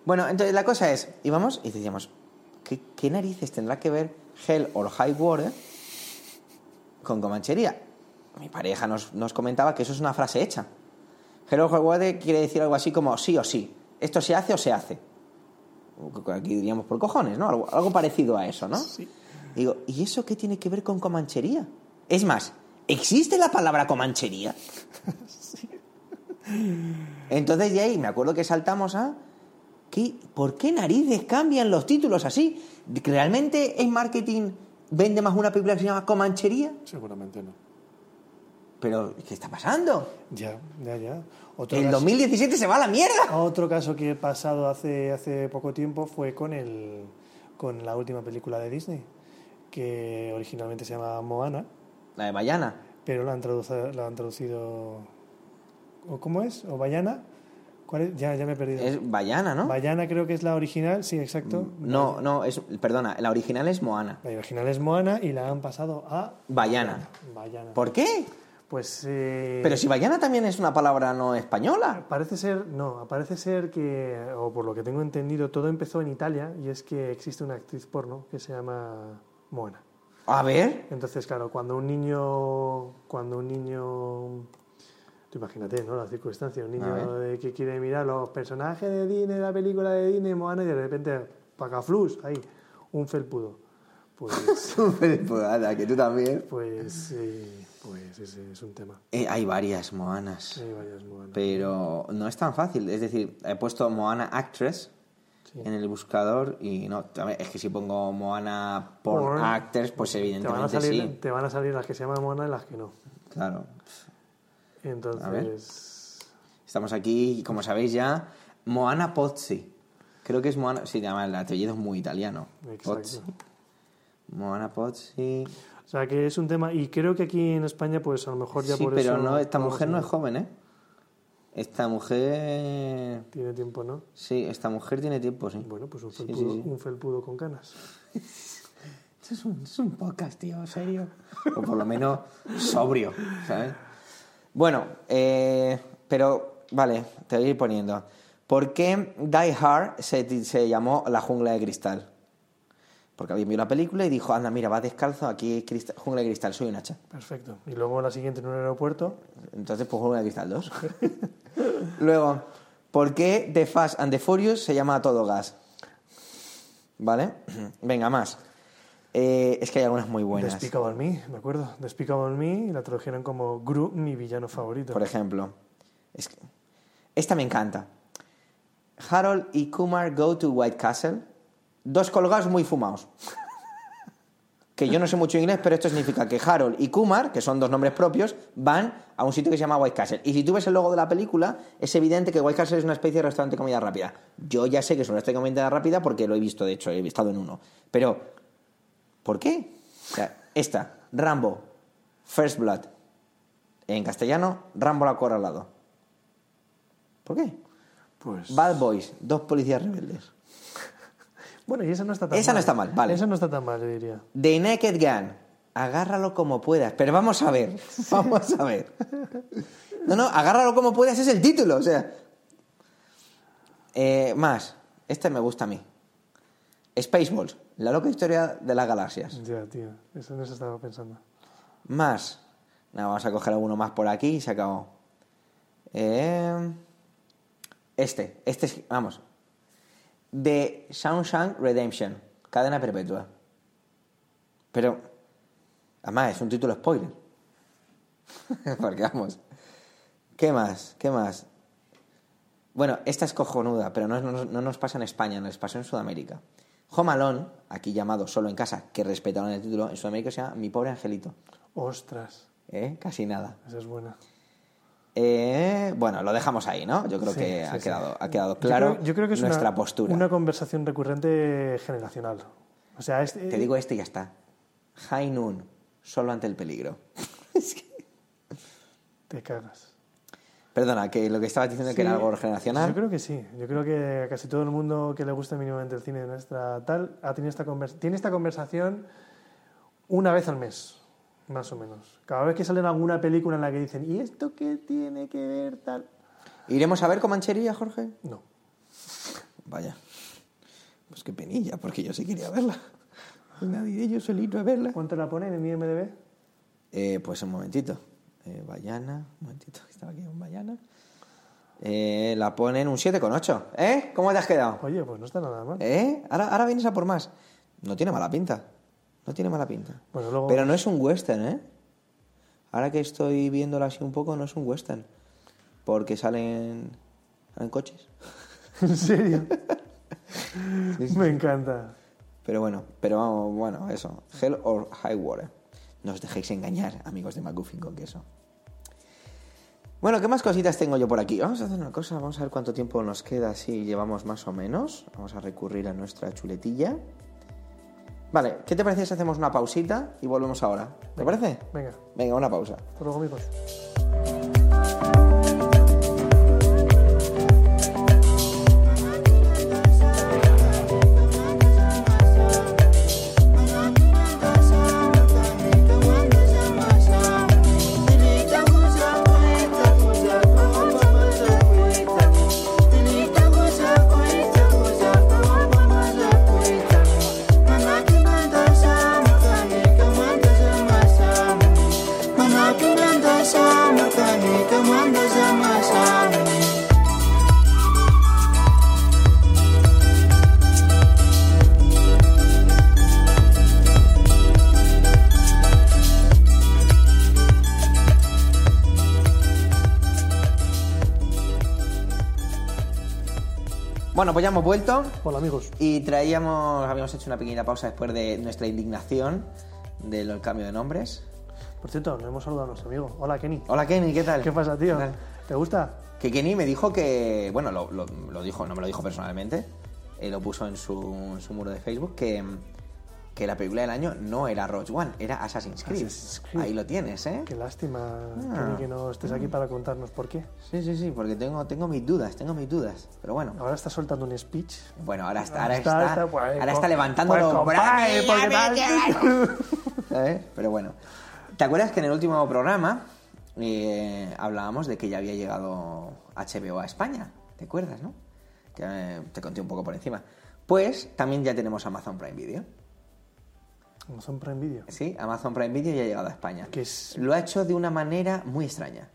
Bueno, entonces la cosa es, íbamos y decíamos, ¿qué, qué narices tendrá que ver Hell or High Water con Comanchería? Mi pareja nos, nos comentaba que eso es una frase hecha. Hell or High Water quiere decir algo así como sí o sí, esto se hace o se hace. Aquí diríamos por cojones, ¿no? Algo, algo parecido a eso, ¿no?
Sí.
Digo, ¿y eso qué tiene que ver con comanchería? Es más, ¿existe la palabra comanchería? [LAUGHS] Entonces de ahí me acuerdo que saltamos a... ¿qué, ¿Por qué narices cambian los títulos así? ¿Realmente en marketing vende más una película que se llama Comanchería?
Seguramente no.
Pero, ¿qué está pasando?
Ya, ya, ya. Otro
El
caso-
2017 se va a la mierda.
Otro caso que he pasado hace, hace poco tiempo fue con, el, con la última película de Disney, que originalmente se llama Moana,
La de Bayana.
pero la han, traducido, la han traducido... ¿o ¿Cómo es? ¿O Bayana? ¿Cuál es? Ya, ya me he perdido.
Es Bayana, ¿no?
Bayana creo que es la original, sí, exacto.
No, no, es, perdona, la original es Moana.
La original es Moana y la han pasado a...
Bayana.
Bayana.
¿Por qué?
Pues... eh,
Pero si Bayana también es una palabra no española.
Parece ser, no, parece ser que, o por lo que tengo entendido, todo empezó en Italia y es que existe una actriz porno que se llama Moana.
A ver.
Entonces, claro, cuando un niño, cuando un niño, tú imagínate, ¿no? La circunstancia, un niño de que quiere mirar los personajes de Disney, la película de Disney, Moana, y de repente, pacaflus, ahí, un felpudo. Pues, [LAUGHS]
pues anda, que tú también.
pues, eh, pues ese es un tema.
Eh, hay varias Moanas.
Hay varias Moanas.
Pero no es tan fácil. Es decir, he puesto Moana Actress en el buscador y no. Es que si pongo Moana Porn, Actors, pues
te van, a
evidentemente
salir,
sí.
te van a salir las que se llaman Moana y las que no.
Claro.
Entonces,
Estamos aquí, como sabéis ya, Moana Pozzi. Creo que es Moana. Sí, además el apellido es muy italiano.
Exacto.
Pozzi. Moana Pozzi.
o sea que es un tema, y creo que aquí en España, pues a lo mejor ya
Sí,
por
pero
eso.
no, esta mujer no es joven, ¿eh? Esta mujer.
Tiene tiempo, ¿no?
Sí, esta mujer tiene tiempo, sí.
Bueno, pues un
Sí,
felpudo,
sí, sí.
Un felpudo con canas. [LAUGHS]
Esto es un, es un podcast, tío, serio. O por lo menos sobrio, ¿sabes? Bueno, eh, pero, vale, te voy a ir poniendo. ¿Por qué Die Hard se, llamó La Jungla de Cristal? Porque alguien vio la película y dijo, anda, mira, va descalzo, aquí cristal- Jungla de Cristal, soy un hacha.
Perfecto. Y luego la siguiente en un aeropuerto.
Entonces, pues Jungla de Cristal 2. [LAUGHS] Luego, ¿por qué The Fast and the Furious se llama a todo gas? ¿Vale? [CLEARS THROAT] Venga, más. Eh, es que hay algunas muy buenas.
Despicable Me, me acuerdo. Despicable Me y la tradujeron como Gru, mi villano favorito.
Por ejemplo. Es que- esta me encanta. Harold y Kumar go to White Castle. Dos colgados muy fumados. [LAUGHS] Que yo no sé mucho inglés, pero esto significa que Harold y Kumar, que son dos nombres propios, van a un sitio que se llama White Castle. Y si tú ves el logo de la película, es evidente que White Castle es una especie de restaurante de comida rápida. Yo ya sé que es un restaurante de comida rápida porque lo he visto, de hecho, he estado en uno. Pero, ¿por qué? O sea, esta, Rambo, First Blood. En castellano, Rambo la corra al lado. ¿Por qué?
Pues.
Bad Boys, dos policías rebeldes. [LAUGHS]
Bueno, y esa no está tan
Esa
mal.
no está mal, vale.
Esa no está tan mal, yo diría.
The Naked Gun, agárralo como puedas. Pero vamos a ver, [LAUGHS] vamos a ver. No, no, agárralo como puedas es el título, o sea. Eh, más, este me gusta a mí. Spaceballs, la loca historia de las galaxias.
Ya, tío. Eso no se estaba pensando.
Más. No, vamos a coger alguno más por aquí y se acabó. Eh, este, este es, vamos. The Shawshank Redemption, cadena perpetua. Pero, además, es un título spoiler. [LAUGHS] Porque vamos. ¿Qué más? ¿Qué más? Bueno, esta es cojonuda, pero no, no- no nos pasa en España, nos pasa en Sudamérica. Home Alone, aquí llamado Solo en casa, que respetaron el título, en Sudamérica se llama Mi pobre angelito.
Ostras,
¿Eh? Casi nada.
esa es buena.
Eh, bueno, lo dejamos ahí, ¿no? Yo creo
Sí,
que
sí,
ha,
sí.
Quedado, ha quedado
Yo
claro
creo- yo creo que es
nuestra
una,
postura.
una conversación recurrente generacional. O sea, es,
Te digo este y ya está. High Noon, solo ante el peligro. [LAUGHS]
te cagas.
Perdona, que lo que estabas diciendo
Sí,
que era algo generacional.
Yo creo que sí. Yo creo que casi todo el mundo que le gusta mínimamente el cine de nuestra tal ha tenido esta tiene esta conversación una vez al mes, más o menos. Cada vez que sale en alguna película en la que dicen, ¿y esto qué tiene que ver tal?
¿Iremos a ver Comanchería, Jorge?
No.
Vaya. Pues qué penilla, porque yo sí quería verla. Y [LAUGHS] nadie iré yo solito a verla.
¿Cuánto la ponen en IMDB?
Eh, pues un momentito. Eh, Bayana, un momentito, que estaba aquí un Bayana. Eh, la ponen un 7,8. ¿Eh? ¿Cómo te has quedado?
Oye, pues no está nada mal.
¿Eh? Ahora, ahora vienes a por más. No tiene mala pinta. No tiene mala pinta.
Bueno, luego-
Pero no es un western, ¿eh? Ahora que estoy viéndolo así un poco, no es un western. Porque salen, salen coches. [LAUGHS]
¿En serio? [LAUGHS] Me encanta.
Pero bueno, pero vamos, bueno, eso. Hell or High Water. No os dejéis engañar, amigos de McGuffin con queso. Bueno, ¿qué más cositas tengo yo por aquí? Vamos a hacer una cosa, vamos a ver cuánto tiempo nos queda, si llevamos más o menos. Vamos a recurrir a nuestra chuletilla. Vale, ¿qué te parece si hacemos una pausita y volvemos ahora? ¿Te parece?
Venga,
Venga, una pausa.
hasta luego amigos.
Bueno, pues ya hemos vuelto
Hola amigos.
y traíamos, habíamos hecho una pequeña pausa después de nuestra indignación del cambio de nombres.
Por cierto, no hemos saludado a nuestro amigo. Hola Kenny.
Hola Kenny, ¿qué tal?
¿Qué pasa, tío?
¿Qué tal?
¿Te gusta?
Que Kenny me dijo que, bueno, lo, lo- lo dijo, no me lo dijo personalmente, eh, lo puso en su, en su muro de Facebook, que, que la película del año no era Rogue One, era Assassin's Creed.
Assassin's Creed.
Ahí lo tienes, ¿eh?
Qué lástima,
Ah.
Que no estés aquí para contarnos por qué.
Sí, sí, sí, porque tengo, tengo mis dudas, tengo mis dudas. Pero bueno,
Ahora está soltando un speech.
bueno, ahora está, ahora
Está-
está,
pues,
ahora está levantando
pues,
los brazos. [LAUGHS] [LAUGHS] Pero bueno, ¿te acuerdas que en el último programa eh, hablábamos de que ya había llegado HBO a España? ¿Te acuerdas, no? Que eh, te conté un poco por encima. Pues también ya tenemos Amazon Prime Video.
Amazon Prime Video.
Sí, Amazon Prime Video ya ha llegado a España.
Que es-
Lo ha hecho de una manera muy extraña.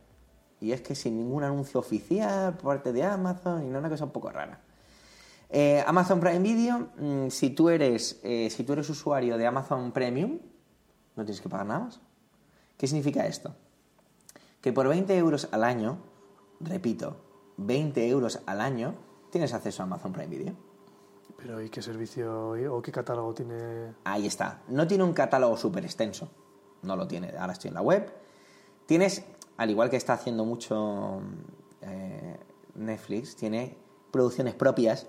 Y es que sin ningún anuncio oficial por parte de Amazon y no una cosa un poco rara. Eh, Amazon Prime Video, mm, si tú eres eh, si tú eres usuario de Amazon Premium, no tienes que pagar nada más. ¿Qué significa esto? Que por 20 euros al año, repito, 20 euros al año, tienes acceso a Amazon Prime Video.
Pero ¿y qué servicio o qué catálogo tiene?
Ahí está. No tiene un catálogo súper extenso. No lo tiene. Ahora estoy en la web. Tienes, al igual que está haciendo mucho eh, Netflix, tiene producciones propias.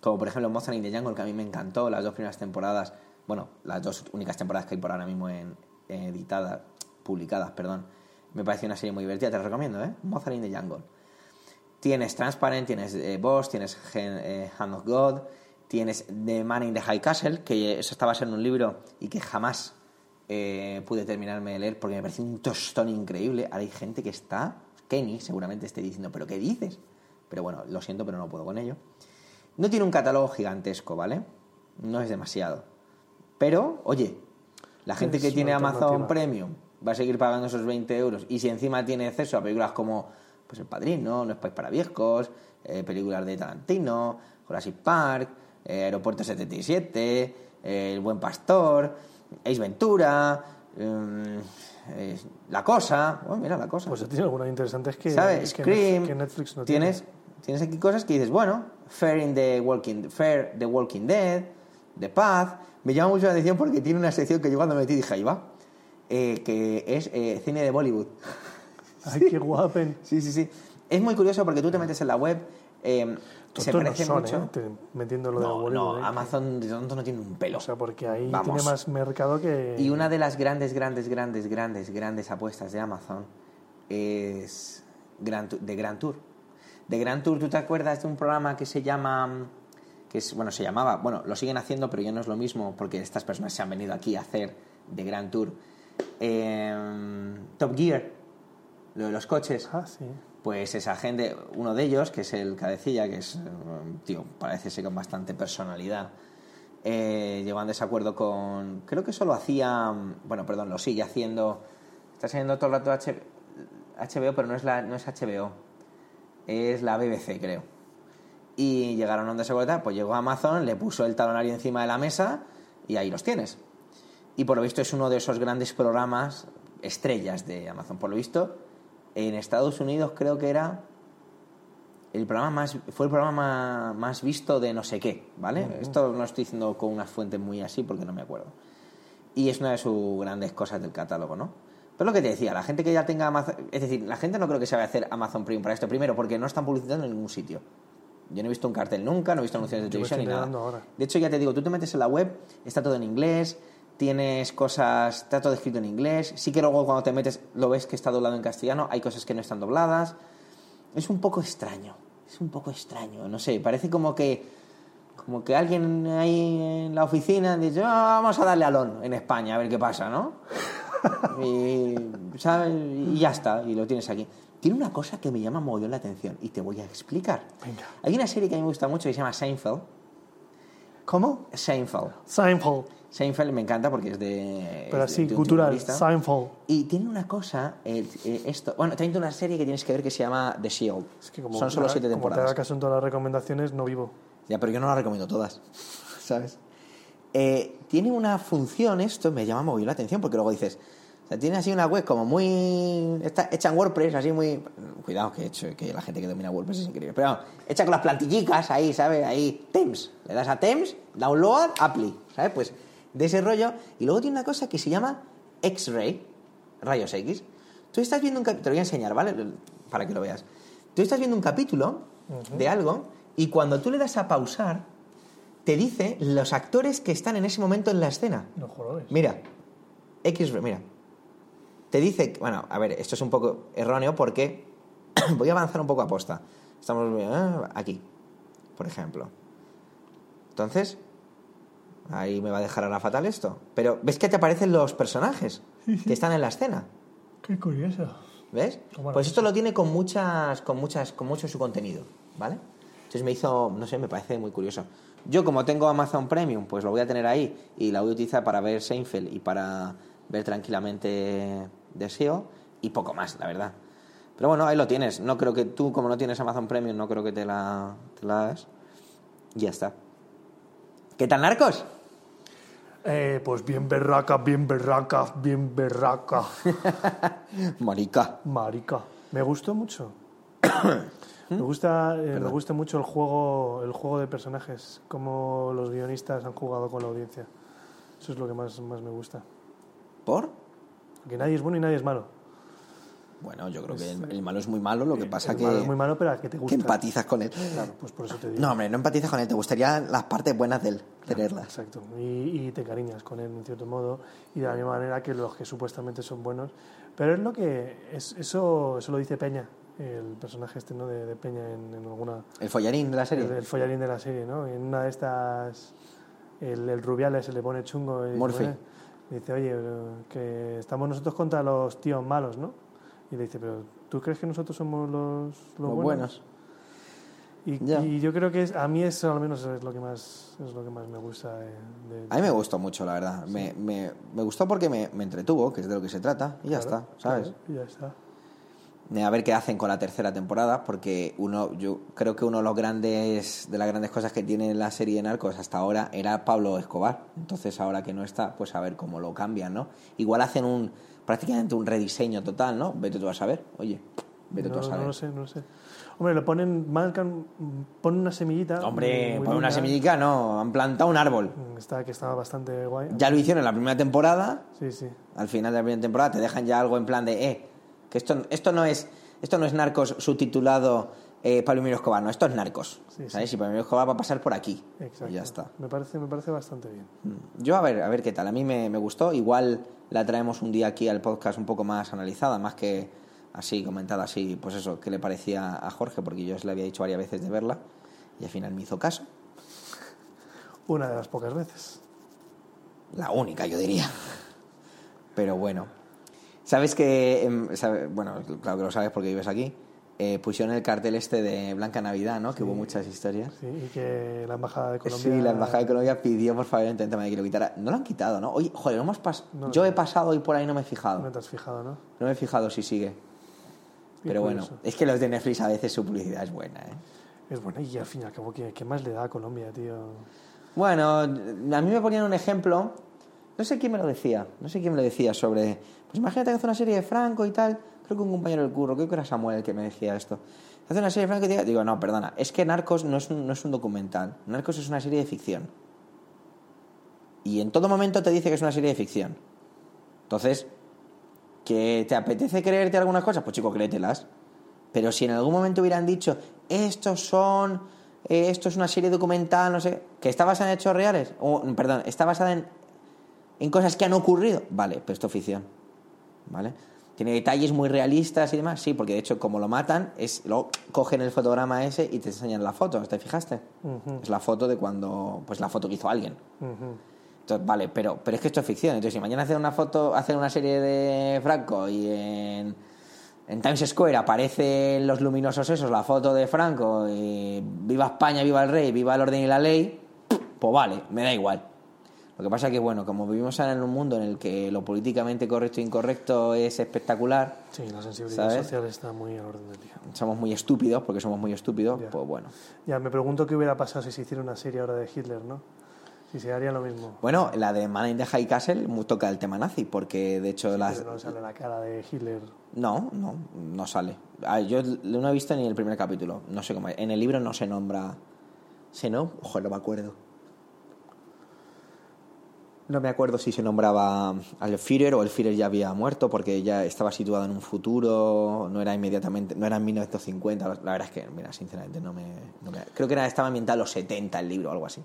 Como por ejemplo Monster in the Jungle, que a mí me encantó. Las dos primeras temporadas. Bueno, las dos únicas temporadas que hay por ahora mismo en, editadas, publicadas, perdón. Me pareció una serie muy divertida. Te la recomiendo, ¿eh? Monster in the Jungle. Tienes Transparent, tienes eh, Boss, tienes eh, Hand of God, tienes The Man in the High Castle, que eso estaba en un libro y que jamás eh, pude terminarme de leer porque me pareció un tostón increíble. Ahora hay gente que está, Kenny seguramente esté diciendo, ¿pero qué dices? Pero bueno, lo siento, pero no puedo con ello. No tiene un catálogo gigantesco, ¿vale? No es demasiado. Pero, oye, la gente
Es
que tiene Amazon. Premium va a seguir pagando esos 20 euros y si encima tiene acceso a películas como pues El Padrino, No es País para Viejos, eh, películas de Tarantino, Jurassic Park, eh, Aeropuerto 77, eh, El Buen Pastor, Ace Ventura, mm, eh, La Cosa, oh, mira La Cosa.
Pues tiene algunas interesantes que,
¿Sabes?
que,
Scream.
Netflix, que Netflix no
tienes,
tiene.
tienes aquí cosas que dices, bueno, Fair in the Walking, Fair the Walking Dead, de paz. Me llama mucho la atención porque tiene una sección que yo cuando me metí dije, ahí va, eh, que es eh, cine de Bollywood.
Ay, qué [LAUGHS] guapen.
Sí, sí, sí. Es muy curioso porque tú te metes en la web, eh, se
no
parece
son,
mucho...
¿eh? Te- Metiendo lo de
No, no. Amazon de tonto no tiene un pelo.
O sea, porque ahí
Vamos.
tiene más mercado que...
Y una de las grandes, grandes, grandes, grandes, grandes apuestas de Amazon es de Grand Tour. De Grand Tour, ¿tú te acuerdas de un programa que se llama, que es, bueno, se llamaba, bueno, lo siguen haciendo, pero ya no es lo mismo porque estas personas se han venido aquí a hacer de Grand Tour. Eh, Top Gear, lo de los coches.
Ah, sí.
Pues esa gente, uno de ellos, que es el cabecilla, que es, eh, un tío, parece ser con bastante personalidad, eh, llegó a un desacuerdo con. Creo que solo hacía. Bueno, perdón, lo sigue haciendo. Está saliendo todo el rato HBO, pero no es, la, no es HBO. Es la BBC, creo. Y llegaron a un desacuerdo, pues llegó Amazon, le puso el talonario encima de la mesa y ahí los tienes. Y por lo visto es uno de esos grandes programas estrellas de Amazon. Por lo visto, en Estados Unidos creo que era el programa más fue el programa más visto de no sé qué, ¿vale? Esto no estoy diciendo con unas fuentes muy así porque no me acuerdo. Y es una de sus grandes cosas del catálogo, ¿no? Pero lo que te decía, la gente que ya tenga Amazon, es decir, la gente no creo que se vaya a hacer Amazon Premium para esto, primero porque no están publicitando en ningún sitio. Yo no he visto un cartel nunca, no he visto anuncios de televisión ni nada.
ahora.
De hecho, ya te digo, tú te metes en la web, está todo en inglés, tienes cosas, está todo escrito en inglés. Sí que luego cuando te metes lo ves que está doblado en castellano, hay cosas que no están dobladas. Es un poco extraño, es un poco extraño, no sé, parece como que como que alguien ahí en la oficina dice, "Ah, vamos a darle a LON en España a ver qué pasa, ¿no? [LAUGHS] y, ¿sabes? y ya está, y lo tienes aquí. Tiene una cosa que me llama mogollón la atención y te voy a explicar.
Venga.
Hay una serie que a mí me gusta mucho que se llama Seinfeld.
¿Cómo?
Seinfeld.
Seinfeld.
Seinfeld me encanta porque es de.
Pero
es de- de
cultural. Seinfeld.
Y tiene una cosa, eh, eh, esto, bueno, también tiene una serie que tienes que ver que se llama The Shield.
Es que como
Son solo
te-
siete
como te
temporadas.
haga caso en todas las recomendaciones, no vivo.
Ya, pero yo no las recomiendo todas, [LAUGHS] ¿sabes? Eh, tiene una función esto, me llama muy la atención, porque luego dices, o sea, tiene así una web como muy... Está hecha en WordPress, así muy... Cuidado, que, he hecho, que la gente que domina WordPress es increíble. Pero vamos, hecha con las plantillicas ahí, ¿sabes? Ahí, Temps. Le das a Temps, download, apply, ¿sabes? Pues de ese rollo. Y luego tiene una cosa que se llama X-Ray, rayos X. Tú estás viendo un capítulo, te lo voy a enseñar, ¿vale? Para que lo veas. Tú estás viendo un capítulo de algo y cuando tú le das a pausar, te dice los actores que están en ese momento en la escena.
No jorobes.
Mira, X, mira. Te dice, bueno, a ver, esto es un poco erróneo porque [COUGHS] voy a avanzar un poco a posta. Estamos eh, aquí, por ejemplo. Entonces, ahí me va a dejar ahora fatal esto. Pero ves que te aparecen los personajes [LAUGHS] que están en la escena.
Qué curioso.
¿Ves? Pues esto lo tiene con muchas, con muchas, con mucho su contenido, ¿vale? Entonces me hizo, no sé, me parece muy curioso. Yo como tengo Amazon Premium, pues lo voy a tener ahí y la voy a utilizar para ver Seinfeld y para ver tranquilamente The SEO y poco más, la verdad. Pero bueno, ahí lo tienes. No creo que tú, como no tienes Amazon Premium, no creo que te la, te la. Y ya está. ¿Qué tal, narcos?
Eh, pues bien berraca, bien berraca, bien berraca. [LAUGHS]
Marica.
Marica. Me gustó mucho. [COUGHS] me gusta, eh, me gusta mucho el juego, el juego de personajes, cómo los guionistas han jugado con la audiencia. Eso es lo que más, más me gusta.
¿Por?
Que nadie es bueno y nadie es malo.
Bueno, yo creo que el, el malo es muy malo, lo que pasa
el
que,
malo es muy malo, pero a que te
que
gusta.
empatizas con él.
Claro, pues por eso te digo.
No, hombre, no empatizas con él, te gustaría las partes buenas de él, tenerlas.
Exacto. Y, y te cariñas con él, en cierto modo, y de la misma manera que los que supuestamente son buenos. Pero es lo que. Es, eso, eso lo dice Peña, el personaje este, ¿no? De, de Peña en, en alguna.
El follarín de la serie.
El, el follarín de la serie, ¿no? En una de estas. El, el Rubiales se le pone chungo. Y dice, oye, que estamos nosotros contra los tíos malos, ¿no? Y le dice, pero ¿tú crees que nosotros somos los, los,
Los
buenos?
buenos.
Y, yo creo que es, a mí eso al menos es lo que más, es lo que más me gusta de, de-
A mí me gustó mucho, la verdad. Me, me, me gustó porque me, me entretuvo, que es de lo que se trata, y ya está, ¿sabes?
claro, y ya está.
A ver qué hacen con la tercera temporada, porque uno, yo creo que uno de los grandes, de las grandes cosas que tiene la serie de Narcos hasta ahora era Pablo Escobar. Entonces ahora que no está, pues a ver cómo lo cambian, ¿no? Igual hacen un prácticamente un rediseño total, ¿no? Vete tú a saber. Oye, Vete tú
no,
a saber.
no lo sé, no lo sé. Hombre, le ponen, marcan, ponen una semillita.
Hombre, por una
linda,
semillica no, han plantado un árbol.
Está, que estaba bastante guay.
Ya lo hicieron en la primera temporada,
Sí, sí.
al final de la primera temporada te dejan ya algo en plan de, eh, que esto, esto no es esto no es Narcos subtitulado eh, Pablo Emilio Escobar, no, esto es Narcos.
Sí, sí.
¿Sabes? Y Pablo Emilio Escobar va a pasar por aquí.
Exacto.
Y ya está.
Me parece, me parece bastante bien.
Mm. Yo a ver, a ver qué tal. A mí me, me gustó. Igual la traemos un día aquí al podcast un poco más analizada, más que así, comentada así, pues eso, qué le parecía a Jorge, porque yo le había dicho varias veces de verla y al final me hizo caso.
Una de las pocas veces.
La única, yo diría. Pero bueno. ¿Sabes que, em, sabe- bueno, claro que lo sabes porque vives aquí, eh, pusieron el cartel este de Blanca Navidad, ¿no? Que hubo muchas historias.
Sí, y que la embajada de Colombia.
Sí, la Embajada de Colombia pidió por favor intentame que lo quitara. No lo han quitado, ¿no? Oye, joder, hemos pas-
No,
yo
no.
he pasado y por ahí no me he fijado.
No te has fijado, ¿no?
No me he fijado si sigue. Pero bueno, es que los de Netflix a veces su publicidad es buena, ¿eh?
Es bueno, y al fin y al cabo, ¿qué, qué más le da a Colombia, tío?
Bueno, a mí me ponían un ejemplo, no sé quién me lo decía, no sé quién me lo decía sobre, pues imagínate que hace una serie de Franco y tal, creo que un compañero del curro, creo que era Samuel el que me decía esto. Hace una serie de Franco y tal, digo, no, perdona, es que Narcos no es un, no es un documental, Narcos es una serie de ficción. Y en todo momento te dice que es una serie de ficción. Entonces, ¿que te apetece creerte algunas cosas? Pues chico, créetelas. Pero si en algún momento hubieran dicho, estos son, eh, esto es una serie documental, no sé, que está basada en hechos reales, o, perdón, está basada en, en cosas que han ocurrido, vale, pero esto es ficción, ¿vale? Tiene detalles muy realistas y demás, sí, porque de hecho como lo matan, es luego cogen el fotograma ese y te enseñan la foto, ¿te fijaste? Es la foto de cuando, pues la foto que hizo alguien. Entonces, vale, pero, pero es que esto es ficción. Entonces, si mañana hacen una foto, hacen una serie de Franco y en, en Times Square aparecen los luminosos esos, la foto de Franco, y viva España, viva el rey, viva el orden y la ley, pues vale, me da igual. Lo que pasa es que, bueno, como vivimos ahora en un mundo en el que lo políticamente correcto e incorrecto es espectacular,
Sí, la sensibilidad
¿Sabes?
social está muy al orden del día.
somos muy estúpidos, porque somos muy estúpidos,
Ya.
pues bueno.
Ya, me pregunto qué hubiera pasado si se hiciera una serie ahora de Hitler, ¿no? Si se haría lo mismo.
Bueno, la de Man in the High Castle toca el tema nazi, porque de hecho las,
Pero no sale la cara de Hitler.
No, no, no sale. Ah, yo no he visto ni el primer capítulo. No sé cómo. es. En el libro no se nombra. ¿Se no? Ojo, no me acuerdo. No me acuerdo si se nombraba al Führer o el Führer ya había muerto porque ya estaba situado en un futuro, no era inmediatamente, no era en 1950. La verdad es que, mira, sinceramente no me. no me- creo que era, estaba ambientado a los 70 el libro o algo así.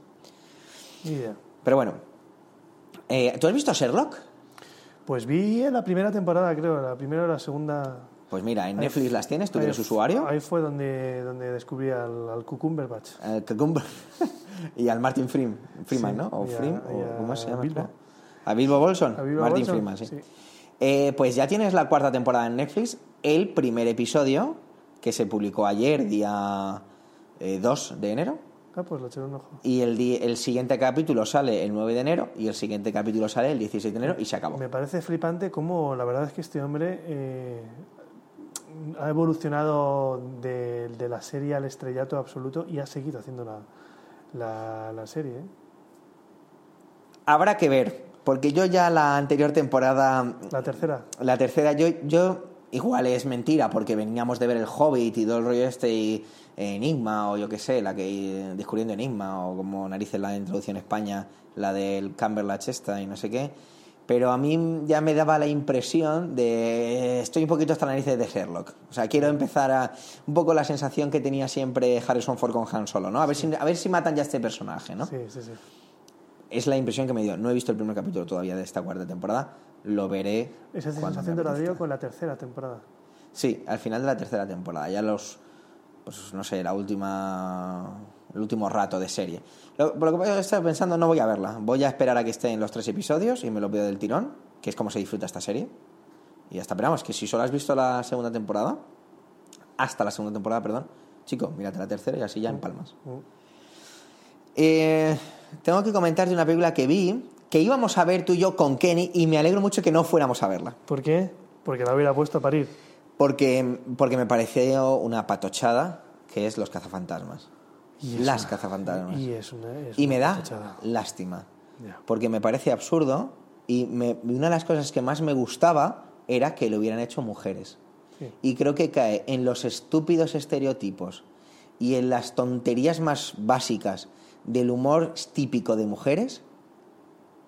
Pero bueno. Eh, ¿Tú has visto Sherlock?
Pues vi en la primera temporada, creo, la primera o la segunda.
Pues mira, en
Ahí
Netflix las tienes, tú eres usuario.
Ahí fue donde, donde descubrí al, al Cucumberbatch.
al Cucumber [LAUGHS] y al Martin Freem- Freeman,
Sí,
¿no? O
y a-
Freem,
y
o
a
¿cómo se llama?
Bilbo.
A Bilbo Bolson.
A Bilbo
Martin
Bolson,
Freeman, sí.
sí.
Eh, pues ya tienes la cuarta temporada en Netflix, el primer episodio que se publicó ayer, día eh, 2 de enero.
Ah, pues lo echaré un ojo.
Y el, el siguiente capítulo sale el 9 de enero y el siguiente capítulo sale el 16 de enero y se acabó.
Me parece flipante cómo la verdad es que este hombre eh, ha evolucionado de, de la serie al estrellato absoluto y ha seguido haciendo la, la, la serie. ¿eh?
Habrá que ver, porque yo ya la anterior temporada
La tercera.
La tercera, yo, yo igual es mentira, porque veníamos de ver el Hobbit y todo el rollo este y Enigma, o yo qué sé, la que descubriendo Enigma, o como narices la introducción a España, la del Cumberbatch esta y no sé qué. Pero a mí ya me daba la impresión de estoy un poquito hasta la narices de Sherlock. O sea, quiero empezar a un poco la sensación que tenía siempre Harrison Ford con Han Solo, ¿no? A ver si, a ver si matan ya a este personaje, ¿no?
Sí, sí, sí.
Es la impresión que me dio. No he visto el primer capítulo todavía de esta cuarta temporada. Lo veré.
Esa sensación de la dio con la tercera temporada.
Sí, al final de la tercera temporada, ya los, pues no sé, la última, el último rato de serie. Lo, por lo que estaba pensando, no voy a verla, voy a esperar a que estén los tres episodios y me lo veo del tirón, que es como se disfruta esta serie. Y pero vamos, que si solo has visto la segunda temporada, hasta la segunda temporada, perdón, chico, mírate la tercera y así ya empalmas.
Mm.
Eh, tengo que comentarte una película que vi, que íbamos a ver tú y yo con Kenny y me alegro mucho que no fuéramos a verla.
¿Por qué? Porque la hubiera puesto a parir.
Porque, porque me pareció una patochada que es Los cazafantasmas.
Y
Las
una-
cazafantasmas.
Y es una. es
Y
una
me da lástima. Porque me parece absurdo y me- una de las cosas que más me gustaba era que lo hubieran hecho mujeres.
Sí.
Y creo que cae en los estúpidos estereotipos y en las tonterías más básicas del humor típico de mujeres,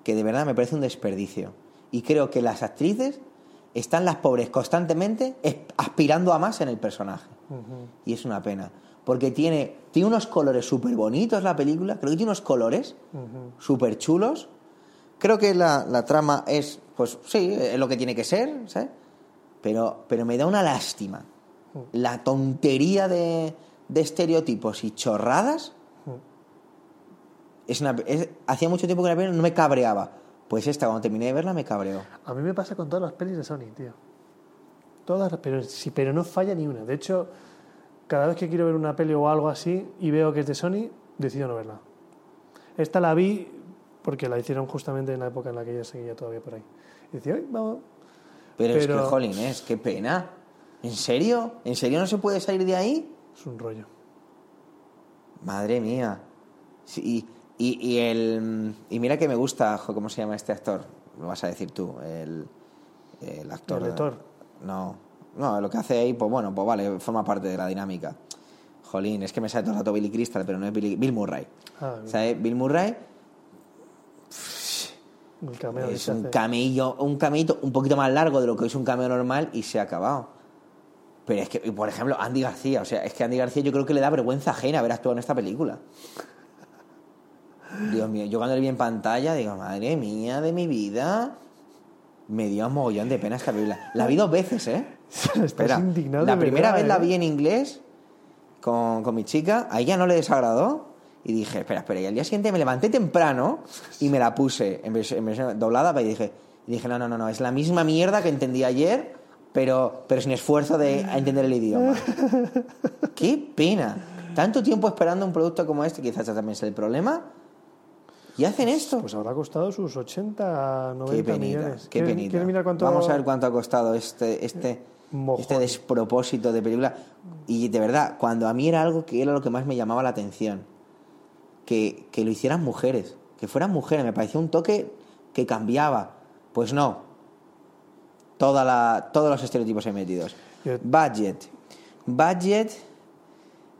que de verdad me parece un desperdicio. Y creo que las actrices están las pobres constantemente aspirando a más en el personaje. Y es una pena. Porque tiene, tiene unos colores súper bonitos la película, creo que tiene unos colores súper chulos. Creo que la, la trama es, pues sí, es lo que tiene que ser, ¿sabes? Pero, pero me da una lástima. La tontería de, de estereotipos y chorradas. Es una, es- hacía mucho tiempo que la peli no me cabreaba. Pues esta, cuando terminé de verla, me cabreó.
A mí me pasa con todas las pelis de Sony, tío. Todas, pero, sí, pero no falla ni una. De hecho, cada vez que quiero ver una peli o algo así y veo que es de Sony, decido no verla. Esta la vi porque la hicieron justamente en la época en la que ella seguía todavía por ahí. Y decía, "Ay, vamos.
Pero, es que,
Pero-
jolines, qué pena. ¿En serio? ¿En serio no se puede salir de ahí?
Es un rollo.
Madre mía. Sí, y, y, y el, y mira que me gusta, jo, ¿cómo se llama este actor? Lo vas a decir tú, el, el actor.
¿El de Thor?
No, no, lo que hace ahí, pues bueno, pues vale, forma parte de la dinámica. Jolín, es que me sale todo el rato Billy Crystal, pero no es Billy, Bill Murray.
Ah.
¿Sabes? Bill Murray
El
es un camello, un cameito un poquito más largo de lo que es un cameo normal y se ha acabado. Pero es que, y por ejemplo, Andy García, o sea, es que Andy García yo creo que le da vergüenza ajena haber actuado en esta película. Dios mío, yo cuando le vi en pantalla digo, madre mía de mi vida, me dio un mogollón de pena esta película. La vi dos veces, ¿eh? [LAUGHS]
Estás
Espera,
indignado
la
de
primera
verdad,
vez la
¿eh?
vi en inglés con, con mi chica, a ella no le desagradó y dije, espera, espera, y al día siguiente me levanté temprano y me la puse en versión, en versión doblada y dije, y dije, no, no, no, no, es la misma mierda que entendí ayer, pero, pero sin esfuerzo de entender el idioma. [LAUGHS] ¡Qué pena! Tanto tiempo esperando un producto como este, quizás también es el problema, y hacen esto.
Pues habrá costado sus 80, 90
Qué penita,
millones.
qué
¿Quieres-
penita.
quieres mirar cuánto
Vamos a ver cuánto ha costado este, este,
Mojón.
este despropósito de película. Y de verdad, cuando a mí era algo que era lo que más me llamaba la atención, que, que lo hicieran mujeres, que fueran mujeres, me parecía un toque que cambiaba. Pues no. Toda la, todos los estereotipos ahí metidos. Budget. Budget,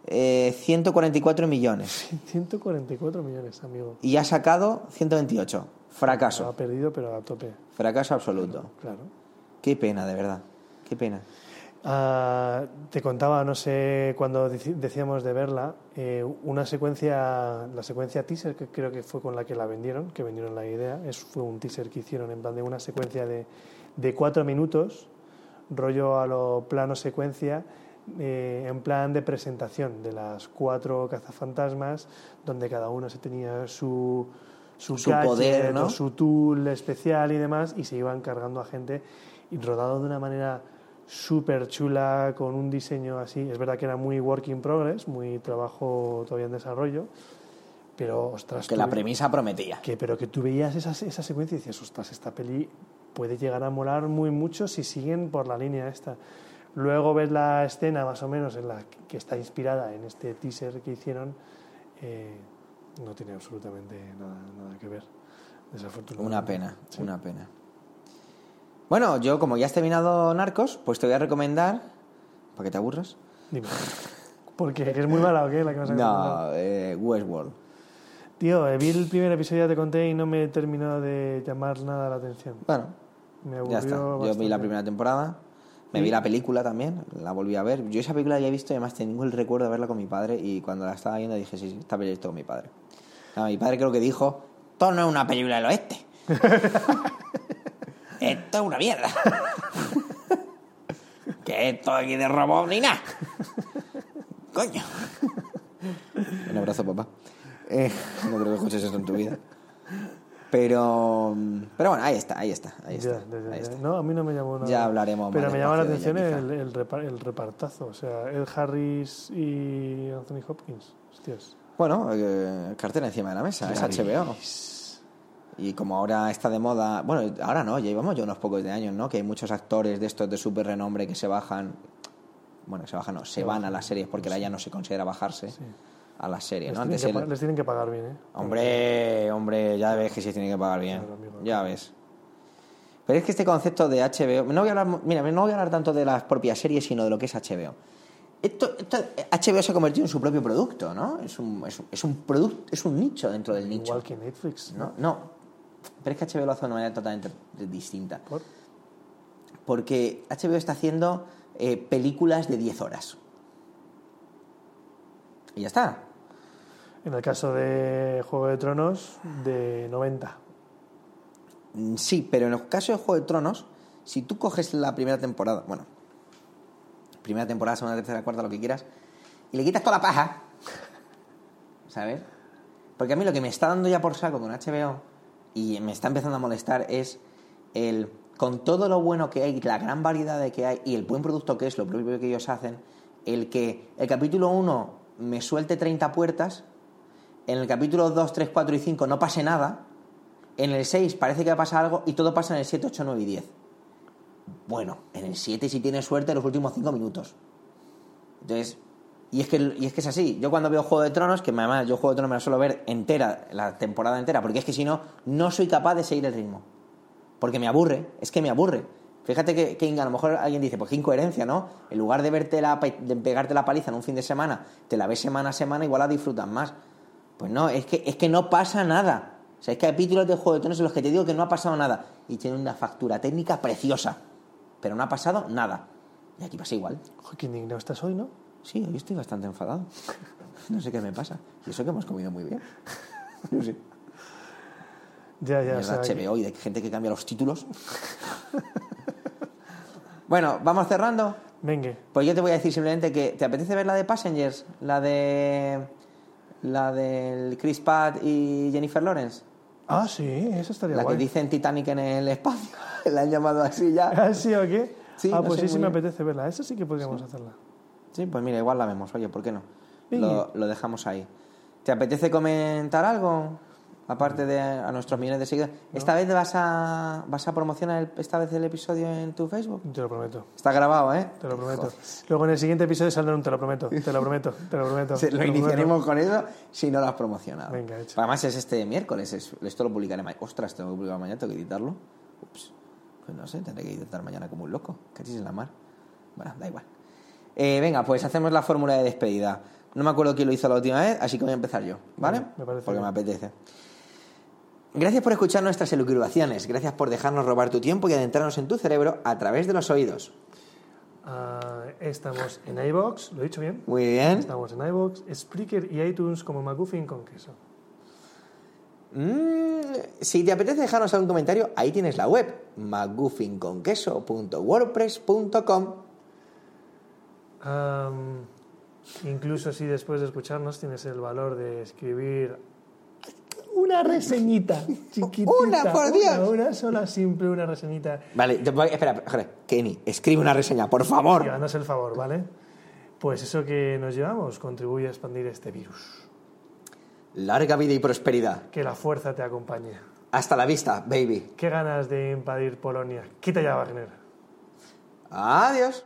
eh, 144 millones.
144 millones, amigo.
Y ha sacado 128.
Lo
Fracaso.
ha perdido, pero a tope.
Fracaso absoluto.
Claro.
Qué pena, de verdad. Qué pena.
Ah, te contaba, no sé, cuando decíamos de verla, eh, una secuencia, la secuencia teaser, que creo que fue con la que la vendieron, que vendieron la idea, es, fue un teaser que hicieron en plan de una secuencia de, de cuatro minutos, rollo a lo plano secuencia, eh, en plan de presentación de las cuatro cazafantasmas, donde cada uno se tenía su, su,
Su
gadget
poder, ¿no?
su tool especial y demás, y se iban cargando a gente, y rodado de una manera súper chula, con un diseño así. Es verdad que era muy work in progress, muy trabajo todavía en desarrollo, pero ostras,
Que
tú
la premisa prometía.
que, pero que tú veías esa, esa secuencia y decías, ostras, esta peli puede llegar a molar muy mucho si siguen por la línea esta. Luego ves la escena más o menos en la que está inspirada en este teaser que hicieron, eh, no tiene absolutamente nada, nada que ver. Desafortunadamente.
Una pena,
Sí.
una pena. Bueno, yo como ya has terminado Narcos, pues te voy a recomendar, para que te aburras,
Dime. [LAUGHS] Porque ¿Que es muy mala o qué la que vas a recomendar?
no, eh, Westworld.
Tío, eh, vi el primer episodio, ya te conté, y no me terminó de llamar nada la atención.
Bueno,
Me aburrió
ya está. Yo vi la primera temporada, me vi la película también, la volví a ver. Yo esa película ya he visto y además tengo el recuerdo de verla con mi padre y cuando la estaba viendo dije, sí, sí, esta película visto con mi padre. Ah, mi padre creo que dijo, esto no es una película del oeste. [LAUGHS] esto es una mierda. [LAUGHS] que esto aquí de robot ni nada. [LAUGHS] Coño. Un abrazo, papá. Eh, no creo que escuches esto en tu vida. Pero, pero bueno, ahí está, ahí está, ahí está.
ya, ya,
ahí está.
No, a mí no me llamó nada.
Ya hablaremos
Pero me llama la atención el, el, repa- el repartazo. O sea, Ed Harris y Anthony Hopkins. Hostias.
Bueno, eh, cartera encima de la mesa, es HBO. Y como ahora está de moda, bueno, ahora no, ya llevamos ya unos pocos de años, ¿no? Que hay muchos actores de estos de súper renombre que se bajan, bueno, se bajan, no, se van a las series porque ahora ya no se considera bajarse a las series,
Les,
¿no?
tienen
Antes
que, les tienen que pagar bien, ¿eh?
Hombre, hombre, ya ves que sí tiene que pagar bien.
Claro, amigo.
Ya ves. Pero es que este concepto de HBO, no voy a hablar, mira, no voy a hablar tanto de las propias series, sino de lo que es HBO. Esto, esto- HBO se ha convertido en su propio producto, ¿no? Es un, es un, es un producto, es un nicho dentro del nicho.
Igual que Netflix.
¿no? No, pero es que HBO lo hace de una manera totalmente distinta.
¿Por?
Porque HBO está haciendo eh, películas de 10 horas. Y ya está.
En el caso de Juego de Tronos, de 90.
Mm, Sí, pero en el caso de Juego de Tronos, si tú coges la primera temporada, bueno, primera temporada, segunda, tercera, cuarta, lo que quieras, y le quitas toda la paja, ¿sabes? Porque a mí lo que me está dando ya por saco con HBO y me está empezando a molestar es el, con todo lo bueno que hay, la gran variedad de que hay y el buen producto que es, lo propio que ellos hacen, el que el capítulo 1 me suelte 30 puertas, en el capítulo 2, 3, 4 y 5 no pase nada, en el 6 parece que va a pasar algo y todo pasa en el 7, 8, 9 y 10. Bueno, en el 7 si tienes suerte los últimos 5 minutos. Entonces, y es, que, y es que es así. Yo cuando veo Juego de Tronos, que además yo Juego de Tronos me la suelo ver entera, la temporada entera, porque es que si no, no soy capaz de seguir el ritmo. Porque me aburre, es que me aburre. Fíjate que, que a lo mejor alguien dice, pues qué incoherencia, ¿no? En lugar de, verte la, de pegarte la paliza en un fin de semana, te la ves semana a semana, igual la disfrutas más. Pues no, es que, es que no pasa nada. O sea, es que hay capítulos de Juego de Tronos en los que te digo que no ha pasado nada. Y tiene una factura técnica preciosa. Pero no ha pasado nada. Y aquí pasa igual.
Ojo, qué indignado estás hoy, ¿no?
Sí, hoy estoy bastante enfadado. [LAUGHS] No sé qué me pasa. Y eso que hemos comido muy bien. [LAUGHS] No sé.
Ya, ya.
es
o sea,
HBO y de gente que cambia los títulos. [LAUGHS] bueno, vamos cerrando.
Venga.
Pues yo te voy a decir simplemente que ¿te apetece ver la de Passengers? La de la del Chris Pratt y Jennifer Lawrence.
Ah, sí, eso estaría
La
guay.
que dicen Titanic en el espacio. [LAUGHS] la han llamado así ya. [LAUGHS]
¿Ah, sí o qué?
Sí,
ah,
no
pues sí, sí me apetece verla. Esa sí que podríamos hacerla.
Sí, pues mira, igual la vemos. Oye, ¿por qué no? Lo dejamos ahí. ¿Te apetece comentar algo? Aparte de a nuestros millones de seguidores. ¿Esta vez vas a, vas a promocionar el- esta vez el episodio en tu Facebook?
Te lo prometo.
Está grabado, ¿eh?
Te lo prometo.
Joder.
Luego en el siguiente episodio saldrá un te lo prometo. Te lo prometo. Te lo prometo. [LAUGHS]
Se-
te
lo
prometo.
iniciaremos con eso si no lo has promocionado.
Venga, hecho.
Además es este miércoles, es- esto lo publicaré mañana. Ostras, tengo que publicar mañana, tengo que editarlo. Ups. Pues no sé, tendré que editar mañana como un loco. Cachis en la mar. Bueno, da igual. Eh, venga, pues hacemos la fórmula de despedida. No me acuerdo quién lo hizo la última vez, así que voy a empezar yo, ¿vale?
Me parece
Porque
bien.
me apetece. Gracias por escuchar nuestras elucubraciones. Gracias por dejarnos robar tu tiempo y adentrarnos en tu cerebro a través de los oídos.
Ah, estamos en iBox, lo he dicho bien.
Muy bien.
Estamos en iBox, Spreaker y iTunes como McGuffin con queso.
Mm, si te apetece dejarnos algún comentario, ahí tienes la web, maguffinconqueso.wordpress.com.
Am, incluso si después de escucharnos tienes el valor de escribir una reseñita [LAUGHS] chiquitita.
Una, por Dios.
Una, una sola, simple, una reseñita.
Vale, yo espera, joder, Kenny, escribe una reseña, por favor.
Háganos el favor, ¿vale? Pues eso que nos llevamos contribuye a expandir este virus.
Larga vida y prosperidad.
Que la fuerza te acompañe.
Hasta la vista, baby.
Qué ganas de invadir Polonia. Quita ya, Wagner.
Adiós.